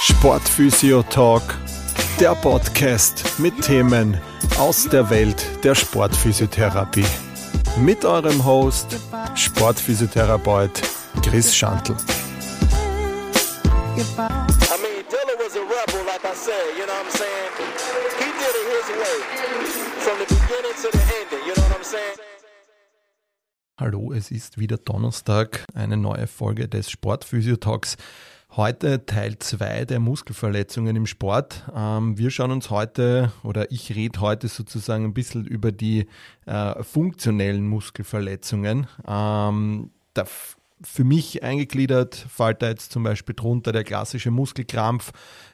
Sportphysio Talk, der Podcast mit Themen aus der Welt der Sportphysiotherapie. Mit eurem Host, Sportphysiotherapeut Chris Schantl. Hallo, es ist wieder Donnerstag, eine neue Folge des Sportphysio-Talks. Heute Teil 2 der Muskelverletzungen im Sport. Ähm, wir schauen uns heute oder ich rede heute sozusagen ein bisschen über die äh, funktionellen Muskelverletzungen. Ähm, da für mich eingegliedert fällt da jetzt zum Beispiel drunter der klassische Muskelkrampf,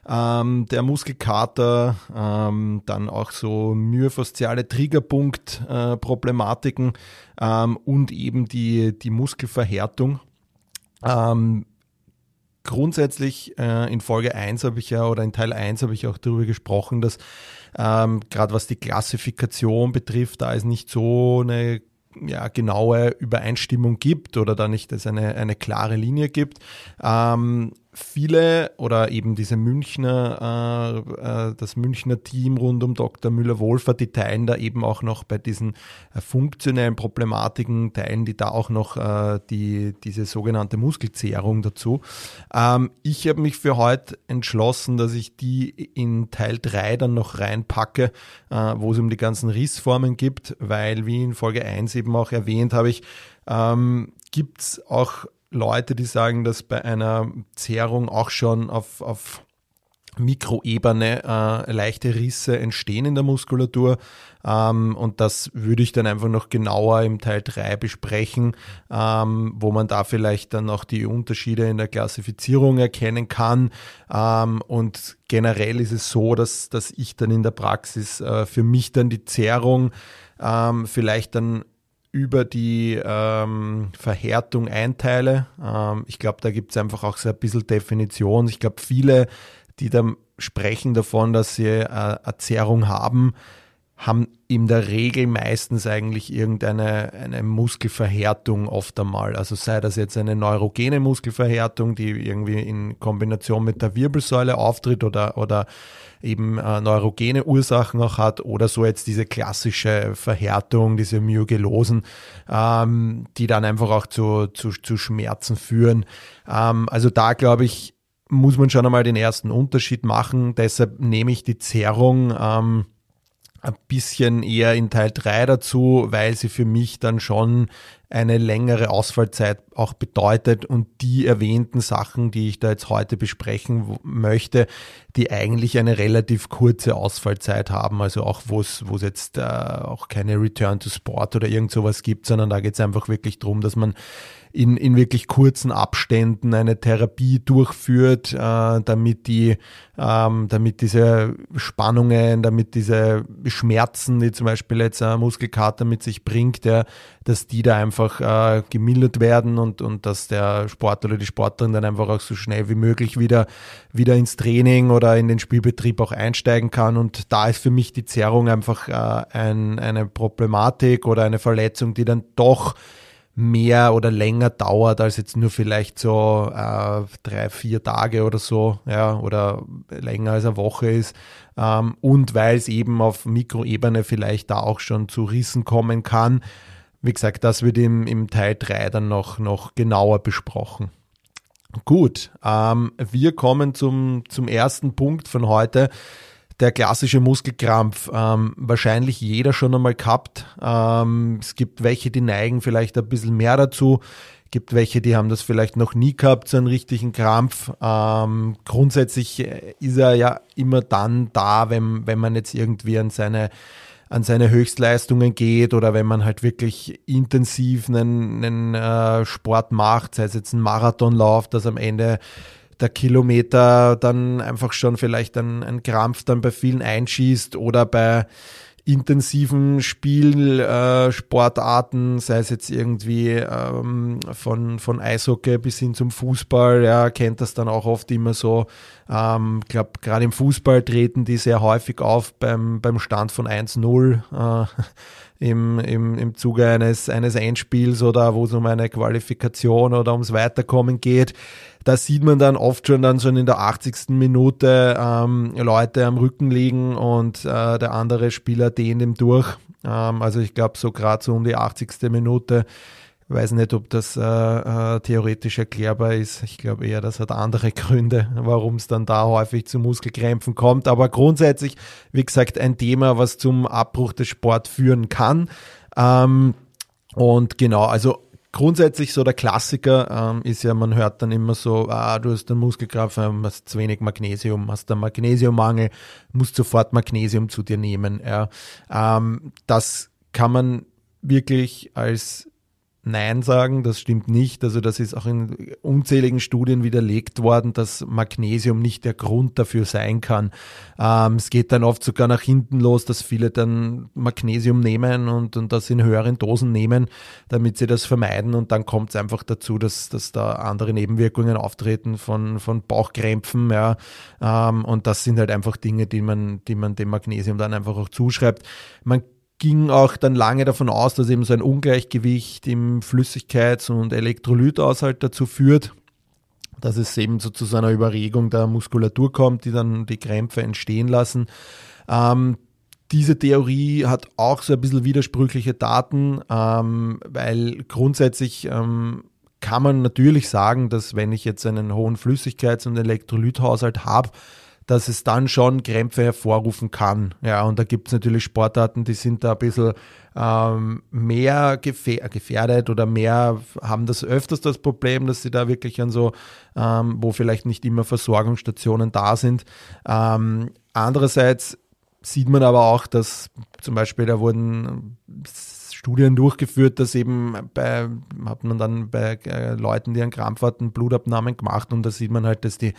ähm, der Muskelkater, ähm, dann auch so myofasziale Triggerpunkt-Problematiken äh, ähm, und eben die, die Muskelverhärtung. Ähm, grundsätzlich äh, in Folge 1 habe ich ja oder in Teil 1 habe ich auch darüber gesprochen, dass ähm, gerade was die Klassifikation betrifft, da ist nicht so eine ja, genaue Übereinstimmung gibt oder da nicht es eine, eine klare Linie gibt. Ähm, viele oder eben diese Münchner, äh, äh, das Münchner Team rund um Dr. Müller-Wohlfahrt, die teilen da eben auch noch bei diesen äh, funktionellen Problematiken, teilen die da auch noch äh, die, diese sogenannte Muskelzehrung dazu. Ähm, ich habe mich für heute entschlossen, dass ich die in Teil 3 dann noch reinpacke, äh, wo es um die ganzen Rissformen gibt, weil wie in Folge 1 eben auch erwähnt habe ich, ähm, gibt es auch Leute, die sagen, dass bei einer Zehrung auch schon auf, auf Mikroebene äh, leichte Risse entstehen in der Muskulatur. Ähm, und das würde ich dann einfach noch genauer im Teil 3 besprechen, ähm, wo man da vielleicht dann auch die Unterschiede in der Klassifizierung erkennen kann. Ähm, und generell ist es so, dass, dass ich dann in der Praxis äh, für mich dann die Zehrung ähm, vielleicht dann über die ähm, Verhärtung einteile. Ähm, ich glaube, da gibt es einfach auch so ein bisschen Definition. Ich glaube, viele, die da sprechen davon, dass sie äh, eine Zerrung haben, haben in der Regel meistens eigentlich irgendeine eine Muskelverhärtung oft einmal. Also sei das jetzt eine neurogene Muskelverhärtung, die irgendwie in Kombination mit der Wirbelsäule auftritt oder, oder eben äh, neurogene Ursachen auch hat oder so jetzt diese klassische Verhärtung, diese Myogelosen, ähm, die dann einfach auch zu, zu, zu Schmerzen führen. Ähm, also da glaube ich, muss man schon einmal den ersten Unterschied machen. Deshalb nehme ich die Zerrung ähm, ein bisschen eher in Teil 3 dazu, weil sie für mich dann schon eine längere Ausfallzeit auch bedeutet und die erwähnten Sachen, die ich da jetzt heute besprechen möchte, die eigentlich eine relativ kurze Ausfallzeit haben, also auch wo es jetzt äh, auch keine Return to Sport oder irgend sowas gibt, sondern da geht es einfach wirklich darum, dass man in, in wirklich kurzen Abständen eine Therapie durchführt, äh, damit die, ähm, damit diese Spannungen, damit diese Schmerzen, die zum Beispiel jetzt ein Muskelkater mit sich bringt, der, dass die da einfach äh, gemildert werden und, und dass der Sportler oder die Sportlerin dann einfach auch so schnell wie möglich wieder, wieder ins Training oder in den Spielbetrieb auch einsteigen kann. Und da ist für mich die Zerrung einfach äh, ein, eine Problematik oder eine Verletzung, die dann doch mehr oder länger dauert als jetzt nur vielleicht so äh, drei, vier Tage oder so, ja, oder länger als eine Woche ist. Ähm, und weil es eben auf Mikroebene vielleicht da auch schon zu Rissen kommen kann. Wie gesagt, das wird im, im Teil 3 dann noch, noch genauer besprochen. Gut, ähm, wir kommen zum, zum ersten Punkt von heute der klassische Muskelkrampf. Ähm, wahrscheinlich jeder schon einmal gehabt. Ähm, es gibt welche, die neigen vielleicht ein bisschen mehr dazu. Es gibt welche, die haben das vielleicht noch nie gehabt, so einen richtigen Krampf. Ähm, grundsätzlich ist er ja immer dann da, wenn, wenn man jetzt irgendwie an seine an seine Höchstleistungen geht oder wenn man halt wirklich intensiv einen, einen äh, Sport macht, sei es jetzt ein Marathonlauf, das am Ende der Kilometer dann einfach schon vielleicht ein, ein Krampf dann bei vielen einschießt oder bei intensiven Spielsportarten, äh, sei es jetzt irgendwie ähm, von, von Eishockey bis hin zum Fußball, ja, kennt das dann auch oft immer so. Ähm, ich glaube, gerade im Fußball treten die sehr häufig auf beim, beim Stand von 1-0. Äh, im, im, im Zuge eines, eines Endspiels oder wo es um eine Qualifikation oder ums Weiterkommen geht. Da sieht man dann oft schon dann schon in der 80. Minute ähm, Leute am Rücken liegen und äh, der andere Spieler dehnt ihm durch. Ähm, also ich glaube so gerade so um die 80. Minute weiß nicht, ob das äh, äh, theoretisch erklärbar ist. Ich glaube eher, das hat andere Gründe, warum es dann da häufig zu Muskelkrämpfen kommt. Aber grundsätzlich, wie gesagt, ein Thema, was zum Abbruch des Sports führen kann. Ähm, und genau, also grundsätzlich so der Klassiker ähm, ist ja, man hört dann immer so, ah, du hast einen Muskelkraft, ähm, hast zu wenig Magnesium, hast einen Magnesiummangel, musst sofort Magnesium zu dir nehmen. Ja. Ähm, das kann man wirklich als Nein sagen, das stimmt nicht. Also das ist auch in unzähligen Studien widerlegt worden, dass Magnesium nicht der Grund dafür sein kann. Ähm, es geht dann oft sogar nach hinten los, dass viele dann Magnesium nehmen und, und das in höheren Dosen nehmen, damit sie das vermeiden und dann kommt es einfach dazu, dass, dass da andere Nebenwirkungen auftreten von, von Bauchkrämpfen, ja. Ähm, und das sind halt einfach Dinge, die man, die man dem Magnesium dann einfach auch zuschreibt. Man ging auch dann lange davon aus, dass eben so ein Ungleichgewicht im Flüssigkeits- und Elektrolythaushalt dazu führt, dass es eben so zu so einer Überregung der Muskulatur kommt, die dann die Krämpfe entstehen lassen. Ähm, diese Theorie hat auch so ein bisschen widersprüchliche Daten, ähm, weil grundsätzlich ähm, kann man natürlich sagen, dass wenn ich jetzt einen hohen Flüssigkeits- und Elektrolythaushalt habe, dass es dann schon Krämpfe hervorrufen kann. Ja, und da gibt es natürlich Sportarten, die sind da ein bisschen ähm, mehr gefähr gefährdet oder mehr haben das öfters das Problem, dass sie da wirklich an so, ähm, wo vielleicht nicht immer Versorgungsstationen da sind. Ähm, andererseits sieht man aber auch, dass zum Beispiel da wurden Studien durchgeführt, dass eben bei, hat man dann bei äh, Leuten, die einen Krampf hatten, Blutabnahmen gemacht und da sieht man halt, dass die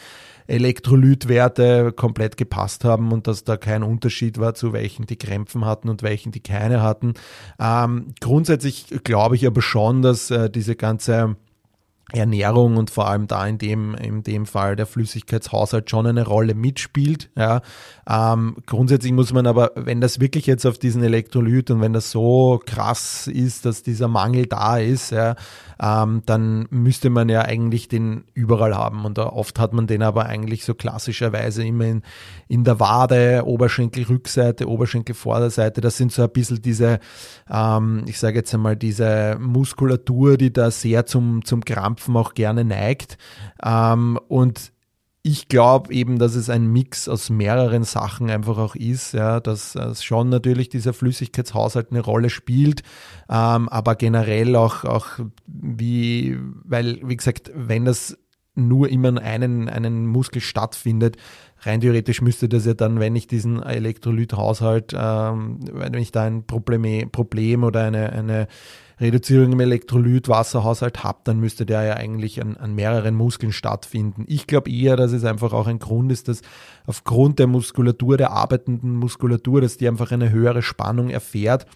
Elektrolytwerte komplett gepasst haben und dass da kein Unterschied war zu welchen die Krämpfen hatten und welchen die keine hatten. Ähm, grundsätzlich glaube ich aber schon, dass äh, diese ganze Ernährung und vor allem da in dem, in dem Fall der Flüssigkeitshaushalt schon eine Rolle mitspielt. Ja. Ähm, grundsätzlich muss man aber, wenn das wirklich jetzt auf diesen Elektrolyt und wenn das so krass ist, dass dieser Mangel da ist, ja, ähm, dann müsste man ja eigentlich den überall haben. Und oft hat man den aber eigentlich so klassischerweise immer in, in der Wade, Oberschenkelrückseite, Oberschenkelvorderseite. Das sind so ein bisschen diese, ähm, ich sage jetzt einmal, diese Muskulatur, die da sehr zum, zum Krampf Krampfen auch gerne neigt. Ähm, und ich glaube eben, dass es ein Mix aus mehreren Sachen einfach auch ist, ja, dass, dass schon natürlich dieser Flüssigkeitshaushalt eine Rolle spielt, ähm, aber generell auch, auch wie, weil, wie gesagt, wenn das nur immer einen, einen Muskel stattfindet, rein theoretisch müsste das ja dann, wenn ich diesen Elektrolythaushalt, ähm, wenn ich da ein Problem, Problem oder eine, eine Reduzierung im Elektrolyt-Wasserhaushalt habe, dann müsste der ja eigentlich an, an mehreren Muskeln stattfinden. Ich glaube eher, dass es einfach auch ein Grund ist, dass aufgrund der Muskulatur, der arbeitenden Muskulatur, dass die einfach eine höhere Spannung erfährt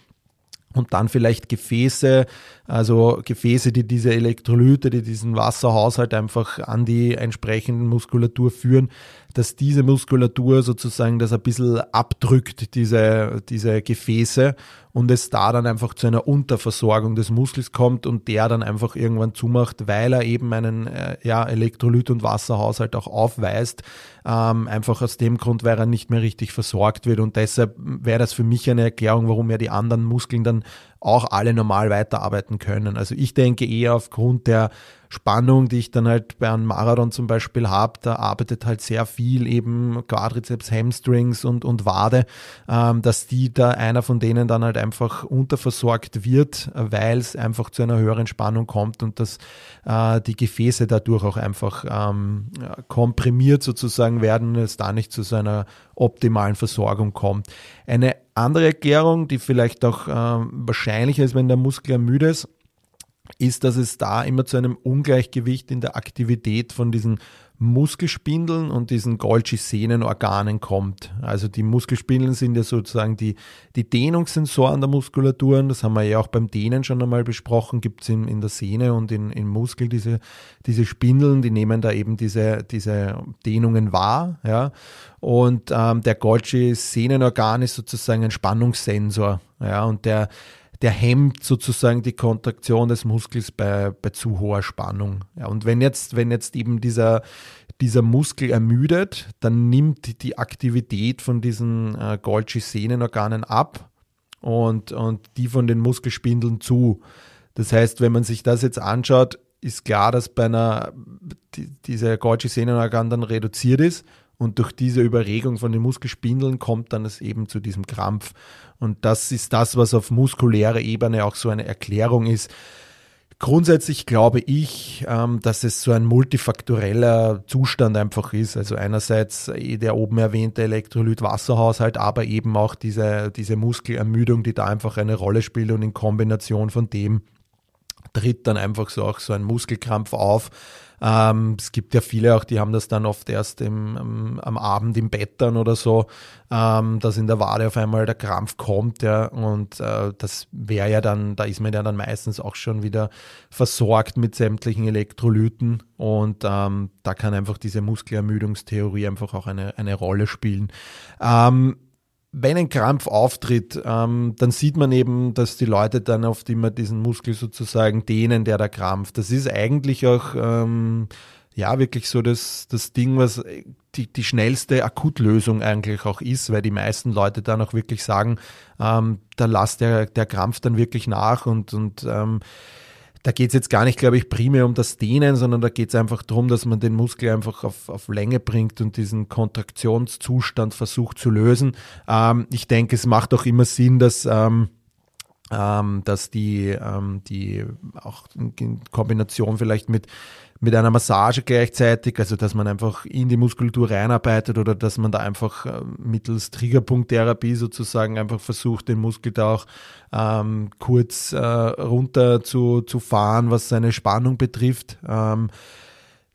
und dann vielleicht Gefäße, also Gefäße, die diese Elektrolyte, die diesen Wasserhaushalt einfach an die entsprechenden Muskulatur führen, dass diese Muskulatur sozusagen das ein bisschen abdrückt, diese, diese Gefäße und es da dann einfach zu einer Unterversorgung des Muskels kommt und der dann einfach irgendwann zumacht, weil er eben einen äh, ja, Elektrolyt- und Wasserhaushalt auch aufweist. Ähm, einfach aus dem Grund, weil er nicht mehr richtig versorgt wird und deshalb wäre das für mich eine Erklärung, warum ja die anderen Muskeln dann auch alle normal weiterarbeiten können. Also ich denke eher aufgrund der Spannung, die ich dann halt bei einem Marathon zum Beispiel habe, da arbeitet halt sehr viel eben Quadrizeps, Hamstrings und, und Wade, ähm, dass die da einer von denen dann halt einfach unterversorgt wird, weil es einfach zu einer höheren Spannung kommt und dass äh, die Gefäße dadurch auch einfach ähm, komprimiert sozusagen werden, es da nicht zu so einer optimalen Versorgung kommt. Eine andere Erklärung, die vielleicht auch äh, wahrscheinlicher ist, wenn der Muskel müde ist, ist, dass es da immer zu einem Ungleichgewicht in der Aktivität von diesen Muskelspindeln und diesen Golgi-Sehnenorganen kommt. Also die Muskelspindeln sind ja sozusagen die, die Dehnungssensoren der Muskulaturen. Das haben wir ja auch beim Dehnen schon einmal besprochen. Gibt es in, in der Sehne und in, im Muskel diese, diese Spindeln, die nehmen da eben diese, diese Dehnungen wahr. Ja. Und ähm, der Golgi-Sehnenorgan ist sozusagen ein Spannungssensor. Ja, und der, der hemmt sozusagen die Kontraktion des Muskels bei, bei zu hoher Spannung. Ja, und wenn jetzt, wenn jetzt eben dieser, dieser Muskel ermüdet, dann nimmt die Aktivität von diesen äh, Golgi-Sehnenorganen ab und, und die von den Muskelspindeln zu. Das heißt, wenn man sich das jetzt anschaut, ist klar, dass bei einer die, dieser Golgi-Sehnenorgan dann reduziert ist und durch diese Überregung von den Muskelspindeln kommt dann es eben zu diesem Krampf. Und das ist das, was auf muskulärer Ebene auch so eine Erklärung ist. Grundsätzlich glaube ich, ähm, dass es so ein multifaktoreller Zustand einfach ist. Also einerseits eh der oben erwähnte Elektrolyt-Wasserhaushalt, aber eben auch diese, diese Muskelermüdung, die da einfach eine Rolle spielt und in Kombination von dem tritt dann einfach so auch so ein Muskelkrampf auf, ähm, es gibt ja viele auch, die haben das dann oft erst im, am, am Abend im Bett dann oder so, ähm, dass in der Wade auf einmal der Krampf kommt, ja, und äh, das wäre ja dann, da ist man ja dann meistens auch schon wieder versorgt mit sämtlichen Elektrolyten und ähm, da kann einfach diese Muskelermüdungstheorie einfach auch eine, eine Rolle spielen. Ähm, wenn ein Krampf auftritt, ähm, dann sieht man eben, dass die Leute dann oft immer diesen Muskel sozusagen dehnen, der da krampft. Das ist eigentlich auch ähm, ja wirklich so das, das Ding, was die, die schnellste Akutlösung eigentlich auch ist, weil die meisten Leute dann auch wirklich sagen, ähm, da lasst der, der Krampf dann wirklich nach und, und ähm, da geht es jetzt gar nicht, glaube ich, primär um das Dehnen, sondern da geht es einfach darum, dass man den Muskel einfach auf, auf Länge bringt und diesen Kontraktionszustand versucht zu lösen. Ähm, ich denke, es macht auch immer Sinn, dass ähm, ähm, dass die, ähm, die auch in Kombination vielleicht mit mit einer Massage gleichzeitig, also dass man einfach in die Muskulatur reinarbeitet oder dass man da einfach äh, mittels Triggerpunkttherapie sozusagen einfach versucht, den Muskel da auch ähm, kurz äh, runter zu, zu fahren, was seine Spannung betrifft. Ähm,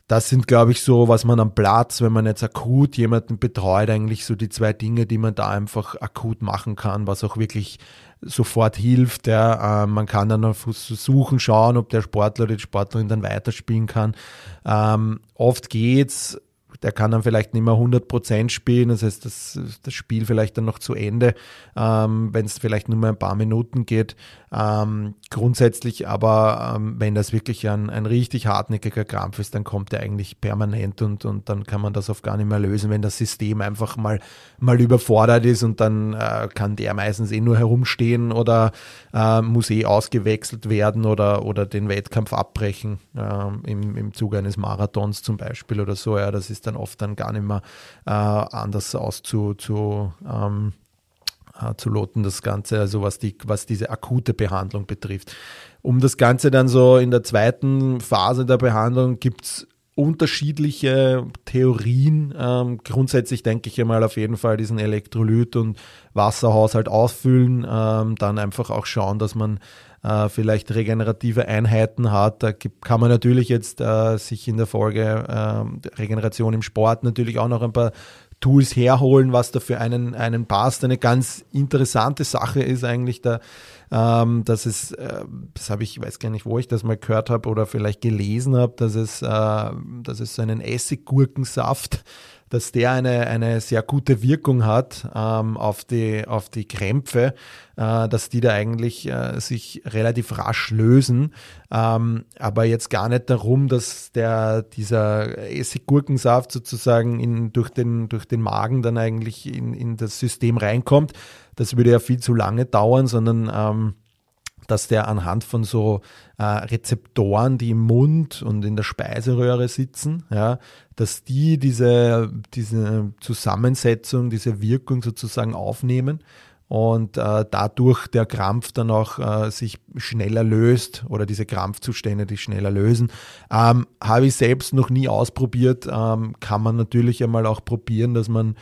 das sind, glaube ich, so, was man am Platz, wenn man jetzt akut jemanden betreut, eigentlich so die zwei Dinge, die man da einfach akut machen kann, was auch wirklich sofort hilft. Ja. Ähm, man kann dann versuchen, schauen, ob der Sportler oder die Sportlerin dann weiterspielen kann. Ähm, oft geht's, der kann dann vielleicht nicht mehr 100% spielen, das heißt, das, das Spiel vielleicht dann noch zu Ende, ähm, wenn es vielleicht nur mal ein paar Minuten geht. Ähm, grundsätzlich aber, ähm, wenn das wirklich ein, ein richtig hartnäckiger Krampf ist, dann kommt er eigentlich permanent und, und dann kann man das oft gar nicht mehr lösen, wenn das System einfach mal, mal überfordert ist und dann äh, kann der meistens eh nur herumstehen oder äh, muss eh ausgewechselt werden oder, oder den Wettkampf abbrechen, äh, im, im Zuge eines Marathons zum Beispiel oder so. Ja, das ist dann oft dann gar nicht mehr äh, anders auszu, zu, ähm, äh, zu loten, das Ganze, also was, die, was diese akute Behandlung betrifft. Um das Ganze dann so in der zweiten Phase der Behandlung gibt es unterschiedliche Theorien. Ähm, grundsätzlich denke ich einmal auf jeden Fall diesen Elektrolyt- und Wasserhaushalt ausfüllen, ähm, dann einfach auch schauen, dass man äh, vielleicht regenerative Einheiten hat. Da kann man natürlich jetzt äh, sich in der Folge äh, Regeneration im Sport natürlich auch noch ein paar Tools herholen, was da für einen, einen passt. Eine ganz interessante Sache ist eigentlich da, ähm, dass es, äh, das habe ich, weiß gar nicht, wo ich das mal gehört habe oder vielleicht gelesen habe, dass es, äh, dass es so einen Essiggurkensaft dass der eine, eine sehr gute Wirkung hat ähm, auf, die, auf die Krämpfe, äh, dass die da eigentlich äh, sich relativ rasch lösen. Ähm, aber jetzt gar nicht darum, dass der, dieser Essiggurkensaft sozusagen in, durch, den, durch den Magen dann eigentlich in, in das System reinkommt. Das würde ja viel zu lange dauern, sondern ähm, dass der anhand von so äh, Rezeptoren, die im Mund und in der Speiseröhre sitzen, ja, dass die diese, diese Zusammensetzung, diese Wirkung sozusagen aufnehmen und äh, dadurch der Krampf dann auch äh, sich schneller löst oder diese Krampfzustände, die schneller lösen. Ähm, Habe ich selbst noch nie ausprobiert, ähm, kann man natürlich einmal auch probieren, dass man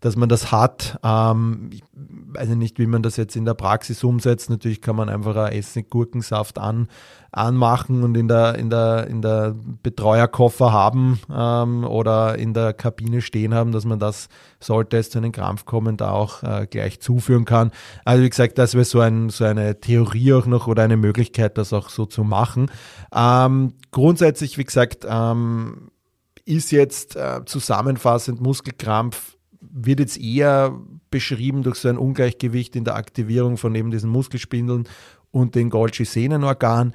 dass man das hat. Ähm, ich weiß nicht, wie man das jetzt in der Praxis umsetzt. Natürlich kann man einfach ein Essiggurkensaft an, anmachen und in der, in der, in der Betreuerkoffer haben ähm, oder in der Kabine stehen haben, dass man das, sollte es zu einem Krampf kommen, da auch äh, gleich zuführen kann. Also wie gesagt, das wäre so, ein, so eine Theorie auch noch oder eine Möglichkeit, das auch so zu machen. Ähm, grundsätzlich, wie gesagt, ähm, ist jetzt äh, zusammenfassend Muskelkrampf wird jetzt eher beschrieben durch so ein Ungleichgewicht in der Aktivierung von eben diesen Muskelspindeln und den Golgi-Sehnenorgan.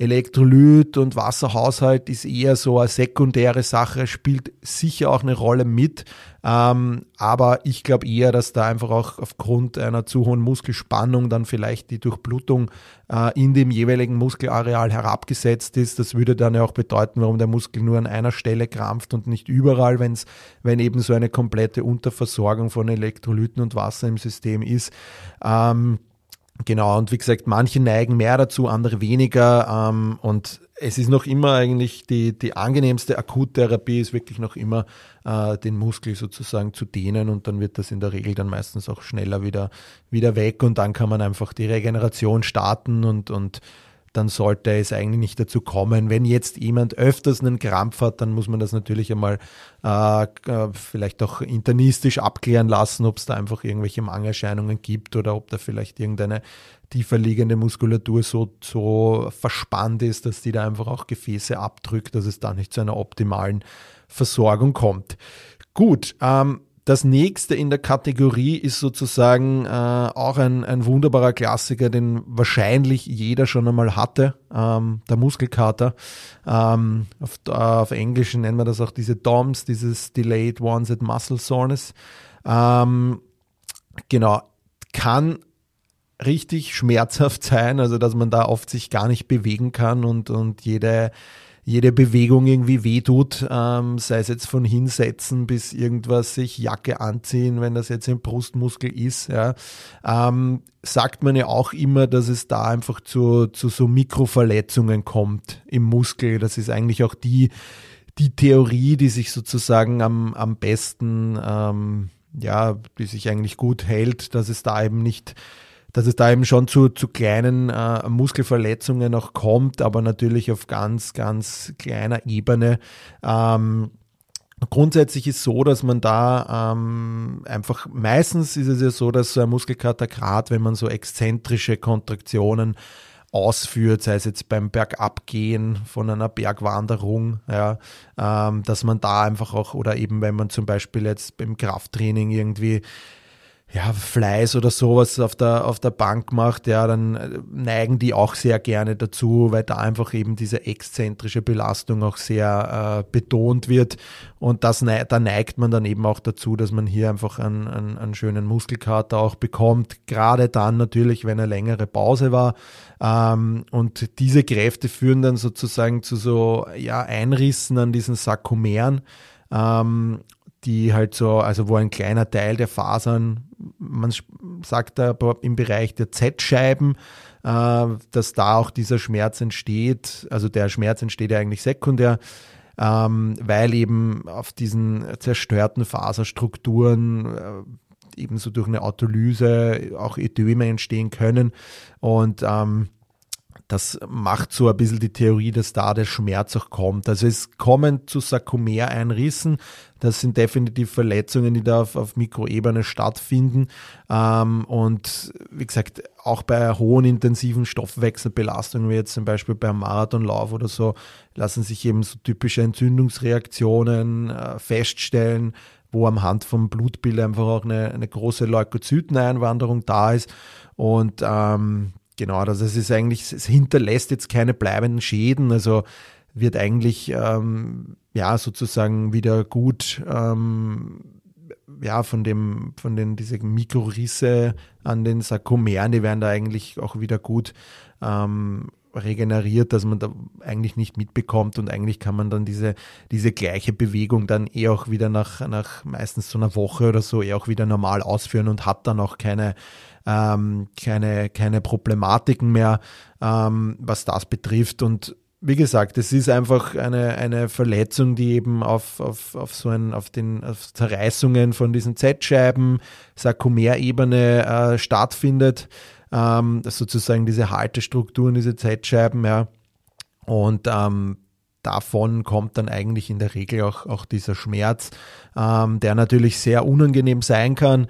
Elektrolyt und Wasserhaushalt ist eher so eine sekundäre Sache, spielt sicher auch eine Rolle mit. Ähm, aber ich glaube eher, dass da einfach auch aufgrund einer zu hohen Muskelspannung dann vielleicht die Durchblutung äh, in dem jeweiligen Muskelareal herabgesetzt ist. Das würde dann ja auch bedeuten, warum der Muskel nur an einer Stelle krampft und nicht überall, wenn's, wenn eben so eine komplette Unterversorgung von Elektrolyten und Wasser im System ist. Ähm, Genau, und wie gesagt, manche neigen mehr dazu, andere weniger. Ähm, und es ist noch immer eigentlich die, die angenehmste Akuttherapie ist wirklich noch immer äh, den Muskel sozusagen zu dehnen und dann wird das in der Regel dann meistens auch schneller wieder, wieder weg und dann kann man einfach die Regeneration starten und, und dann sollte es eigentlich nicht dazu kommen. Wenn jetzt jemand öfters einen Krampf hat, dann muss man das natürlich einmal äh, äh vielleicht auch internistisch abklären lassen, ob es da einfach irgendwelche Mangelerscheinungen gibt oder ob da vielleicht irgendeine tiefer liegende Muskulatur so, so verspannt ist, dass die da einfach auch Gefäße abdrückt, dass es da nicht zu einer optimalen Versorgung kommt. Gut, ähm, das nächste in der Kategorie ist sozusagen äh, auch ein, ein wunderbarer Klassiker, den wahrscheinlich jeder schon einmal hatte, ähm, der Muskelkater. Ähm, auf, äh, auf Englisch nennen wir das auch diese DOMS, dieses Delayed Onset Muscle Soreness. Ähm, genau, kann richtig schmerzhaft sein, also dass man da oft sich gar nicht bewegen kann und, und jede jede Bewegung irgendwie wehtut, ähm, sei es jetzt von hinsetzen bis irgendwas sich Jacke anziehen, wenn das jetzt ein Brustmuskel ist, ja, ähm, sagt man ja auch immer, dass es da einfach zu, zu so Mikroverletzungen kommt im Muskel. Das ist eigentlich auch die, die Theorie, die sich sozusagen am, am besten, ähm, ja, die sich eigentlich gut hält, dass es da eben nicht dass es da eben schon zu, zu kleinen äh, Muskelverletzungen auch kommt, aber natürlich auf ganz, ganz kleiner Ebene. Ähm, Grundsätzlich ist so, dass man da ähm, einfach, meistens ist es ja so, dass so ein Muskelkater gerade, wenn man so exzentrische Kontraktionen ausführt, sei es jetzt beim Bergabgehen von einer Bergwanderung, ja, ähm, dass man da einfach auch, oder eben wenn man zum Beispiel jetzt beim Krafttraining irgendwie ja, Fleiß oder sowas auf der, auf der Bank macht, ja, dann äh, neigen die auch sehr gerne dazu, weil da einfach eben diese exzentrische Belastung auch sehr äh, betont wird. Und das, da neigt man dann eben auch dazu, dass man hier einfach einen, einen, einen schönen Muskelkater auch bekommt. Gerade dann natürlich, wenn eine längere Pause war. Ähm, und diese Kräfte führen dann sozusagen zu so, ja, Einrissen an diesen Sarkomeren. Ähm, die halt so, also wo ein kleiner Teil der Fasern, man sagt da im Bereich der Z-Scheiben, äh, dass da auch dieser Schmerz entsteht. Also der Schmerz entsteht ja eigentlich sekundär, ähm, weil eben auf diesen zerstörten Faserstrukturen äh, ebenso durch eine Autolyse auch Ödeme entstehen können. Und ähm, das macht so ein bisschen die Theorie, dass da der Schmerz auch kommt. Also es kommen zu Sarkomereinrissen. Das sind definitiv Verletzungen, die da auf, auf Mikroebene stattfinden. Ähm, und wie gesagt, auch bei hohen intensiven Stoffwechselbelastungen, wie jetzt zum Beispiel beim Marathonlauf oder so, lassen sich eben so typische Entzündungsreaktionen äh, feststellen wo am Hand vom Blutbild einfach auch eine, eine große Leukozyteneinwanderung da ist. Und ähm, Genau, also es ist eigentlich, es hinterlässt jetzt keine bleibenden Schäden, also wird eigentlich ähm, ja sozusagen wieder gut ähm, ja von dem von den diese Mikrorisse an den Sarkomeren, die werden da eigentlich auch wieder gut ähm, regeneriert, dass man da eigentlich nicht mitbekommt. Und eigentlich kann man dann diese, diese gleiche Bewegung dann eh auch wieder nach, nach meistens so einer Woche oder so eh auch wieder normal ausführen und hat dann auch keine, ähm, keine, keine Problematiken mehr, ähm, was das betrifft. Und wie gesagt, es ist einfach eine, eine Verletzung, die eben auf, auf, auf so ein, auf den auf Zerreißungen von diesen Z-Scheiben, Sarkomerebene äh, stattfindet. Ähm, sozusagen diese Haltestrukturen, diese Z-Scheiben, ja. Und ähm, davon kommt dann eigentlich in der Regel auch, auch dieser Schmerz, ähm, der natürlich sehr unangenehm sein kann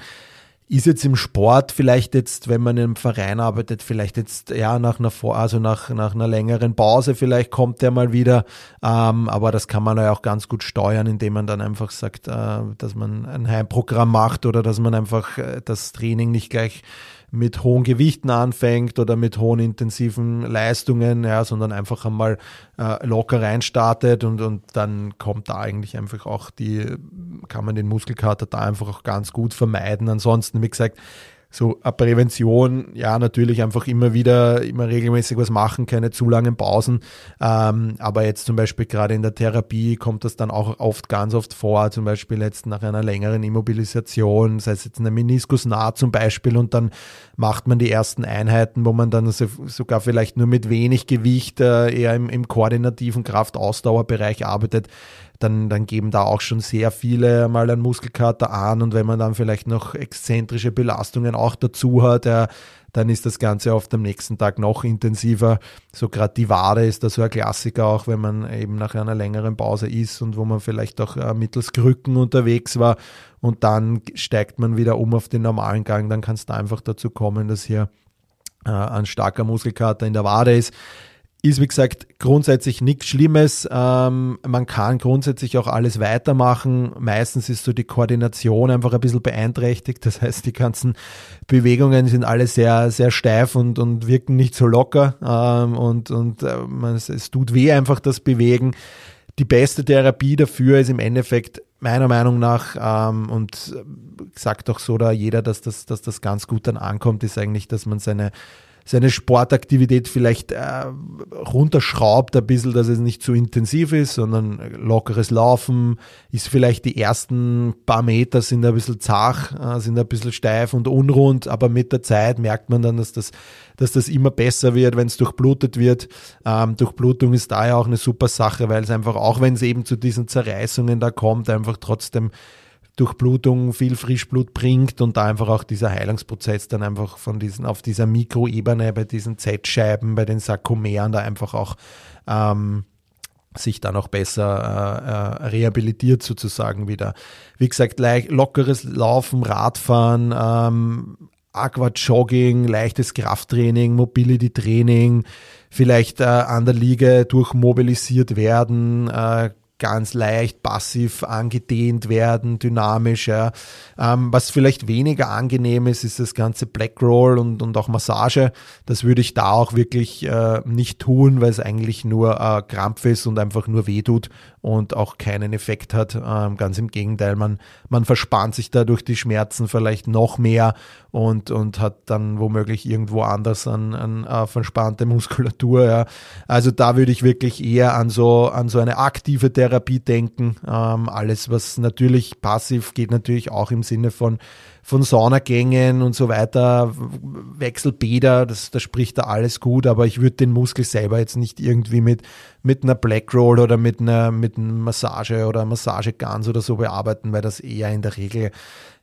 ist jetzt im Sport vielleicht jetzt, wenn man im Verein arbeitet, vielleicht jetzt ja nach einer Vor also nach, nach einer längeren Pause, vielleicht kommt der mal wieder. Ähm, aber das kann man ja auch ganz gut steuern, indem man dann einfach sagt, äh, dass man ein Heimprogramm macht oder dass man einfach äh, das Training nicht gleich mit hohen Gewichten anfängt oder mit hohen intensiven Leistungen, ja, sondern einfach einmal äh, locker reinstartet und, und dann kommt da eigentlich einfach auch die, kann man den Muskelkater da einfach auch ganz gut vermeiden. Ansonsten, wie gesagt, so eine Prävention, ja, natürlich einfach immer wieder, immer regelmäßig was machen, keine zu langen Pausen. Ähm, aber jetzt zum Beispiel gerade in der Therapie kommt das dann auch oft, ganz oft vor, zum Beispiel jetzt nach einer längeren Immobilisation, sei es jetzt eine Meniskusnaht zum Beispiel, und dann macht man die ersten Einheiten, wo man dann so, sogar vielleicht nur mit wenig Gewicht äh, eher im, im koordinativen Kraftausdauerbereich arbeitet dann, dann geben da auch schon sehr viele mal einen Muskelkater an und wenn man dann vielleicht noch exzentrische Belastungen auch dazu hat, ja, dann ist das Ganze oft am nächsten Tag noch intensiver. So gerade die Wade ist da so ein Klassiker, auch wenn man eben nach einer längeren Pause ist und wo man vielleicht auch äh, mittels Krücken unterwegs war und dann steigt man wieder um auf den normalen Gang, dann kann es da einfach dazu kommen, dass hier äh, ein starker Muskelkater in der Wade ist ist, wie gesagt, grundsätzlich nichts Schlimmes. Ähm, man kann grundsätzlich auch alles weitermachen. Meistens ist so die Koordination einfach ein bisschen beeinträchtigt. Das heißt, die ganzen Bewegungen sind alle sehr, sehr steif und, und wirken nicht so locker. Ähm, und und äh, man, es tut weh einfach das Bewegen. Die beste Therapie dafür ist im Endeffekt meiner Meinung nach, ähm, und sagt auch so da jeder, dass das, dass das ganz gut dann ankommt, ist eigentlich, dass man seine seine Sportaktivität vielleicht äh, runterschraubt ein bisschen, dass es nicht zu intensiv ist, sondern lockeres Laufen ist vielleicht die ersten paar Meter sind ein bisschen zach, äh, sind ein bisschen steif und unrund, aber mit der Zeit merkt man dann, dass das, dass das immer besser wird, wenn es durchblutet wird. Ähm, Durchblutung ist da ja auch eine super Sache, weil es einfach, auch wenn es eben zu diesen Zerreißungen da kommt, einfach trotzdem Durchblutung viel Frischblut bringt und da einfach auch dieser Heilungsprozess dann einfach von diesen, auf dieser Mikroebene, bei diesen Z-Scheiben, bei den Sarkomeren da einfach auch ähm, sich dann auch besser äh, äh, rehabilitiert sozusagen wieder. Wie gesagt, lockeres Laufen, Radfahren, ähm, Aquajogging, leichtes Krafttraining, Mobility-Training, vielleicht äh, an der Liege durchmobilisiert werden, äh, ganz leicht passiv angedehnt werden, dynamisch. Ja. Ähm, was vielleicht weniger angenehm ist, ist das ganze Black Roll und, und auch Massage. Das würde ich da auch wirklich äh, nicht tun, weil es eigentlich nur äh, Krampf ist und einfach nur weh tut und auch keinen Effekt hat. Ähm, ganz im Gegenteil, man, man verspannt sich dadurch die Schmerzen vielleicht noch mehr und, und hat dann womöglich irgendwo anders an, an uh, verspannte Muskulatur. Ja. Also da würde ich wirklich eher an so, an so eine aktive Therapie denken. Ähm, alles, was natürlich passiv geht, natürlich auch im Sinne von von Saunagängen und so weiter, Wechselbäder, das, das spricht da alles gut, aber ich würde den Muskel selber jetzt nicht irgendwie mit, mit einer Black Roll oder mit einer, mit einer Massage oder Massageguns oder so bearbeiten, weil das eher in der Regel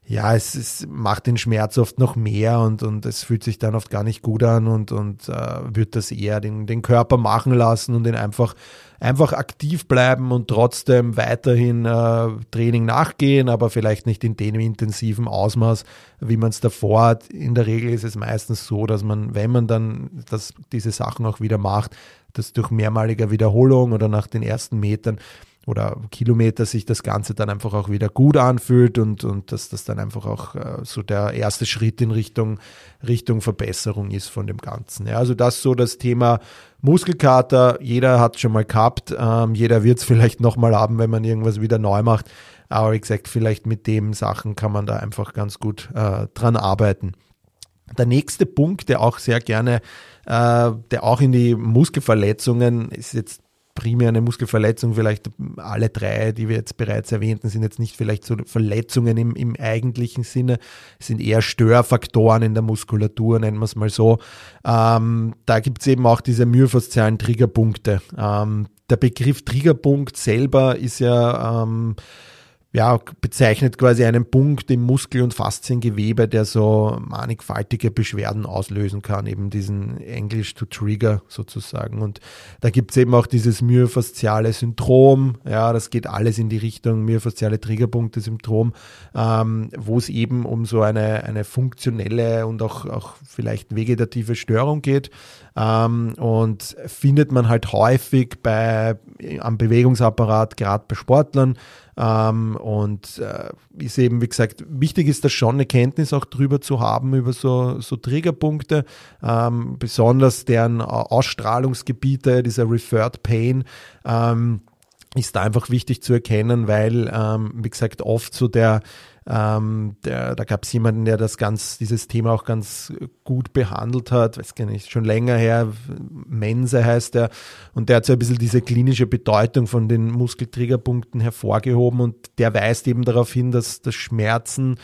ja, es, es macht den Schmerz oft noch mehr und, und es fühlt sich dann oft gar nicht gut an und, und äh, wird das eher den, den Körper machen lassen und den einfach einfach aktiv bleiben und trotzdem weiterhin äh, Training nachgehen, aber vielleicht nicht in dem intensiven Ausmaß, wie man es davor hat. In der Regel ist es meistens so, dass man, wenn man dann das, diese Sachen auch wieder macht, dass durch mehrmaliger Wiederholung oder nach den ersten Metern oder Kilometer sich das Ganze dann einfach auch wieder gut anfühlt und, und dass das dann einfach auch äh, so der erste Schritt in Richtung, Richtung Verbesserung ist von dem Ganzen. Ja, also das so das Thema Muskelkater. Jeder hat schon mal gehabt, ähm, jeder wird es vielleicht nochmal haben, wenn man irgendwas wieder neu macht. Aber wie gesagt, vielleicht mit dem Sachen kann man da einfach ganz gut äh, dran arbeiten. Der nächste Punkt, der auch sehr gerne, äh, der auch in die Muskelverletzungen ist jetzt primär eine Muskelverletzung, vielleicht alle drei, die wir jetzt bereits erwähnten, sind jetzt nicht vielleicht so Verletzungen im, im eigentlichen Sinne, sind eher Störfaktoren in der Muskulatur, nennen wir es mal so. Ähm, da gibt es eben auch diese myofaszialen Triggerpunkte. Ähm, der Begriff Triggerpunkt selber ist ja ähm, ja, bezeichnet quasi einen Punkt im Muskel- und Fasziengewebe, der so mannigfaltige Beschwerden auslösen kann, eben diesen Englisch to Trigger sozusagen. Und da gibt es eben auch dieses myofasziale Syndrom, ja, das geht alles in die Richtung myofasziale Triggerpunkte-Syndrom, ähm, wo es eben um so eine, eine funktionelle und auch, auch vielleicht vegetative Störung geht. Ähm, und findet man halt häufig bei, am Bewegungsapparat, gerade bei Sportlern, ähm, und äh, ist eben, wie gesagt, wichtig ist da schon eine Kenntnis auch drüber zu haben, über so, so Triggerpunkte, ähm, besonders deren Ausstrahlungsgebiete, dieser Referred Pain. Ähm, ist da einfach wichtig zu erkennen, weil, ähm, wie gesagt, oft so der, ähm, der, da gab es jemanden, der das ganz, dieses Thema auch ganz gut behandelt hat, weiß gar nicht, schon länger her, Mense heißt er, und der hat so ein bisschen diese klinische Bedeutung von den Muskeltriggerpunkten hervorgehoben und der weist eben darauf hin, dass das Schmerzen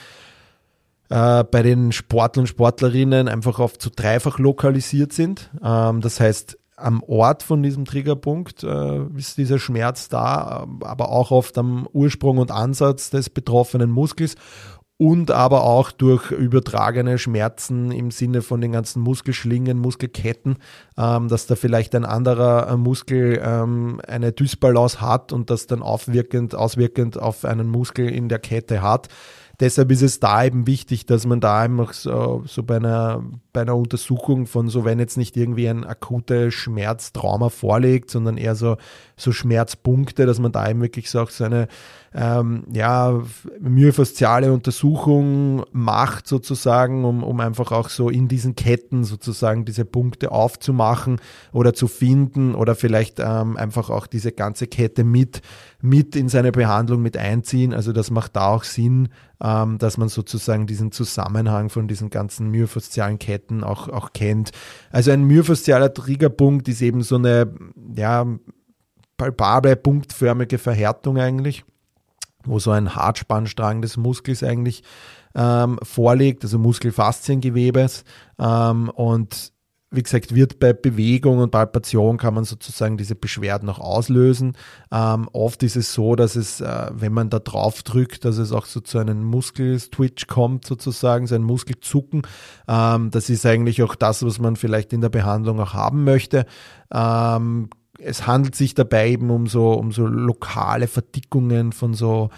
äh, bei den Sportlern und Sportlerinnen einfach oft zu dreifach lokalisiert sind. Ähm, das heißt, am Ort von diesem Triggerpunkt äh, ist dieser Schmerz da, aber auch oft am Ursprung und Ansatz des betroffenen Muskels und aber auch durch übertragene Schmerzen im Sinne von den ganzen Muskelschlingen, Muskelketten, ähm, dass da vielleicht ein anderer äh, Muskel ähm, eine Dysbalance hat und das dann aufwirkend, auswirkend auf einen Muskel in der Kette hat. Deshalb ist es da eben wichtig, dass man da einfach so, so bei, einer, bei einer Untersuchung von so, wenn jetzt nicht irgendwie ein akuter Schmerztrauma vorliegt, sondern eher so, so Schmerzpunkte, dass man da eben wirklich so auch so eine ähm, ja, myofasziale Untersuchung macht sozusagen, um, um einfach auch so in diesen Ketten sozusagen diese Punkte aufzumachen oder zu finden oder vielleicht ähm, einfach auch diese ganze Kette mit, mit in seine Behandlung mit einziehen. Also das macht da auch Sinn, ähm, dass man sozusagen diesen Zusammenhang von diesen ganzen myofaszialen Ketten auch, auch kennt. Also ein myofaszialer Triggerpunkt ist eben so eine, ja, palpable, punktförmige Verhärtung eigentlich wo so ein Hartspannstrang des Muskels eigentlich ähm, vorliegt, also Muskelfasziengewebes. Ähm, und wie gesagt, wird bei Bewegung und Palpation kann man sozusagen diese Beschwerden auch auslösen. Ähm, oft ist es so, dass es, äh, wenn man da drauf drückt, dass es auch so zu einem Muskelstwitch kommt, sozusagen, so ein Muskelzucken. Ähm, das ist eigentlich auch das, was man vielleicht in der Behandlung auch haben möchte. Ähm, es handelt sich dabei eben um so, um so lokale Verdickungen von so,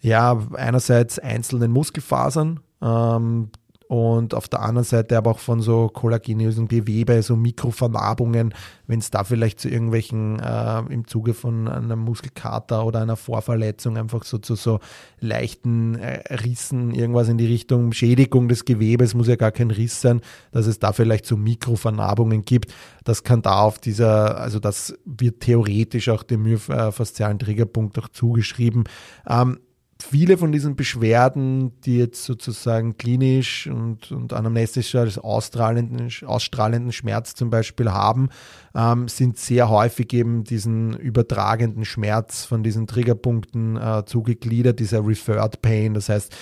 ja, einerseits einzelnen Muskelfasern, ähm, und auf der anderen Seite aber auch von so kollagenösen Gewebe, so Mikrovernarbungen, wenn es da vielleicht zu irgendwelchen äh, im Zuge von einer Muskelkater oder einer Vorverletzung einfach so zu so leichten äh, Rissen, irgendwas in die Richtung Schädigung des Gewebes, muss ja gar kein Riss sein, dass es da vielleicht so Mikrovernarbungen gibt. Das kann da auf dieser, also das wird theoretisch auch dem myofaszialen Triggerpunkt auch zugeschrieben. Ähm, viele von diesen Beschwerden, die jetzt sozusagen klinisch und, und anamnestisch als ausstrahlenden, ausstrahlenden Schmerz zum Beispiel haben, ähm, sind sehr häufig eben diesen übertragenden Schmerz von diesen Triggerpunkten äh, zugegliedert, dieser Referred Pain. Das heißt,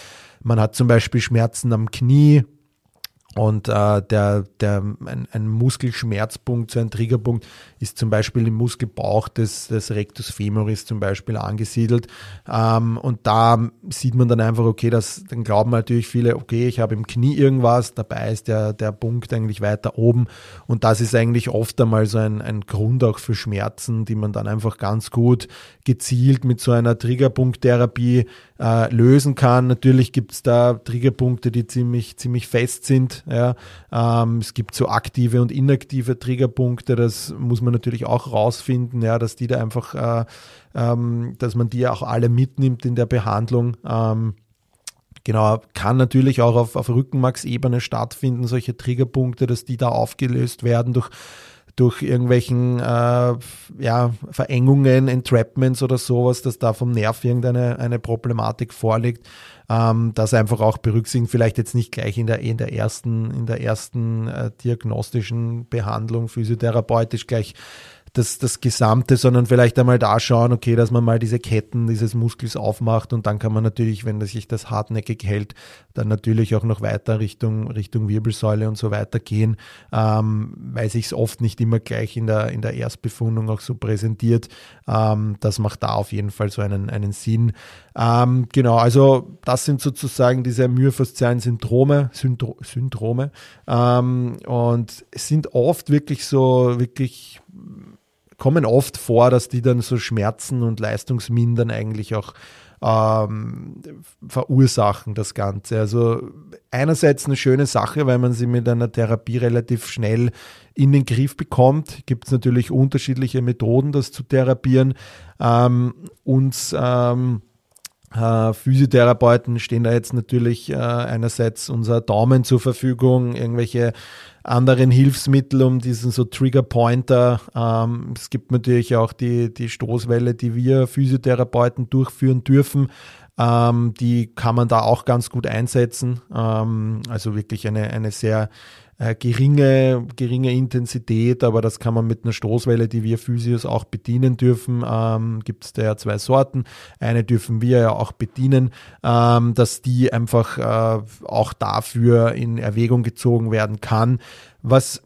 man hat zum Beispiel Schmerzen am Knie, und äh, der, der, ein, ein Muskelschmerzpunkt, so ein Triggerpunkt, ist zum Beispiel im Muskelbauch des, des Rectus femoris zum Beispiel angesiedelt. Ähm, und da sieht man dann einfach, okay, das, dann glauben natürlich viele, okay, ich habe im Knie irgendwas, dabei ist der, der Punkt eigentlich weiter oben. Und das ist eigentlich oft einmal so ein, ein Grund auch für Schmerzen, die man dann einfach ganz gut gezielt mit so einer Triggerpunkttherapie äh, lösen kann. Natürlich gibt es da Triggerpunkte, die ziemlich, ziemlich fest sind. Ja. Ähm, es gibt so aktive und inaktive Triggerpunkte, das muss man natürlich auch rausfinden, ja, dass die da einfach, äh, ähm, dass man die auch alle mitnimmt in der Behandlung. Ähm, Genau, kann natürlich auch auf, auf Rückenmarksebene stattfinden, solche Triggerpunkte, dass die da aufgelöst werden durch durch irgendwelchen äh, ja, Verengungen, Entrapments oder sowas, dass da vom Nerv irgendeine eine Problematik vorliegt, ähm, das einfach auch berücksichtigen, vielleicht jetzt nicht gleich in der, in der ersten, in der ersten äh, diagnostischen Behandlung physiotherapeutisch gleich das, das Gesamte, sondern vielleicht einmal da schauen, okay, dass man mal diese Ketten dieses Muskels aufmacht und dann kann man natürlich, wenn sich das hartnäckig hält, dann natürlich auch noch weiter Richtung, Richtung Wirbelsäule und so weiter gehen, ähm, weil sich es oft nicht immer gleich in der, in der Erstbefundung auch so präsentiert. Ähm, das macht da auf jeden Fall so einen, einen Sinn. Ähm, genau, also das sind sozusagen diese myofaszialen Syndrome, Syndro Syndrome ähm, und sind oft wirklich so, wirklich kommen oft vor, dass die dann so Schmerzen und Leistungsmindern eigentlich auch ähm, verursachen, das Ganze. Also einerseits eine schöne Sache, weil man sie mit einer Therapie relativ schnell in den Griff bekommt. Gibt es natürlich unterschiedliche Methoden, das zu therapieren. Ähm, uns ähm, äh, Physiotherapeuten stehen da jetzt natürlich äh, einerseits unser Daumen zur Verfügung, irgendwelche anderen Hilfsmittel, um diesen so Trigger Pointer. Ähm, es gibt natürlich auch die, die Stoßwelle, die wir Physiotherapeuten durchführen dürfen. Ähm, die kann man da auch ganz gut einsetzen. Ähm, also wirklich eine, eine sehr äh, geringe, geringe Intensität, aber das kann man mit einer Stoßwelle, die wir Physios auch bedienen dürfen, ähm, gibt es da ja zwei Sorten. Eine dürfen wir ja auch bedienen, ähm, dass die einfach äh, auch dafür in Erwägung gezogen werden kann. Was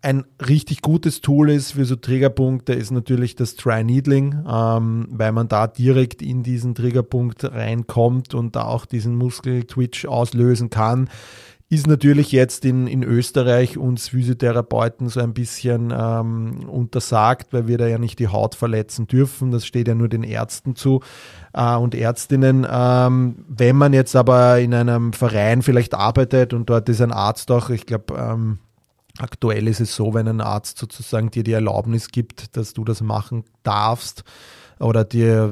ein richtig gutes Tool ist für so Triggerpunkte ist natürlich das Dry Needling, ähm, weil man da direkt in diesen Triggerpunkt reinkommt und da auch diesen Muskel-Twitch auslösen kann ist natürlich jetzt in, in Österreich uns Physiotherapeuten so ein bisschen ähm, untersagt, weil wir da ja nicht die Haut verletzen dürfen. Das steht ja nur den Ärzten zu äh, und Ärztinnen. Ähm, wenn man jetzt aber in einem Verein vielleicht arbeitet und dort ist ein Arzt auch, ich glaube, ähm, aktuell ist es so, wenn ein Arzt sozusagen dir die Erlaubnis gibt, dass du das machen darfst, oder die,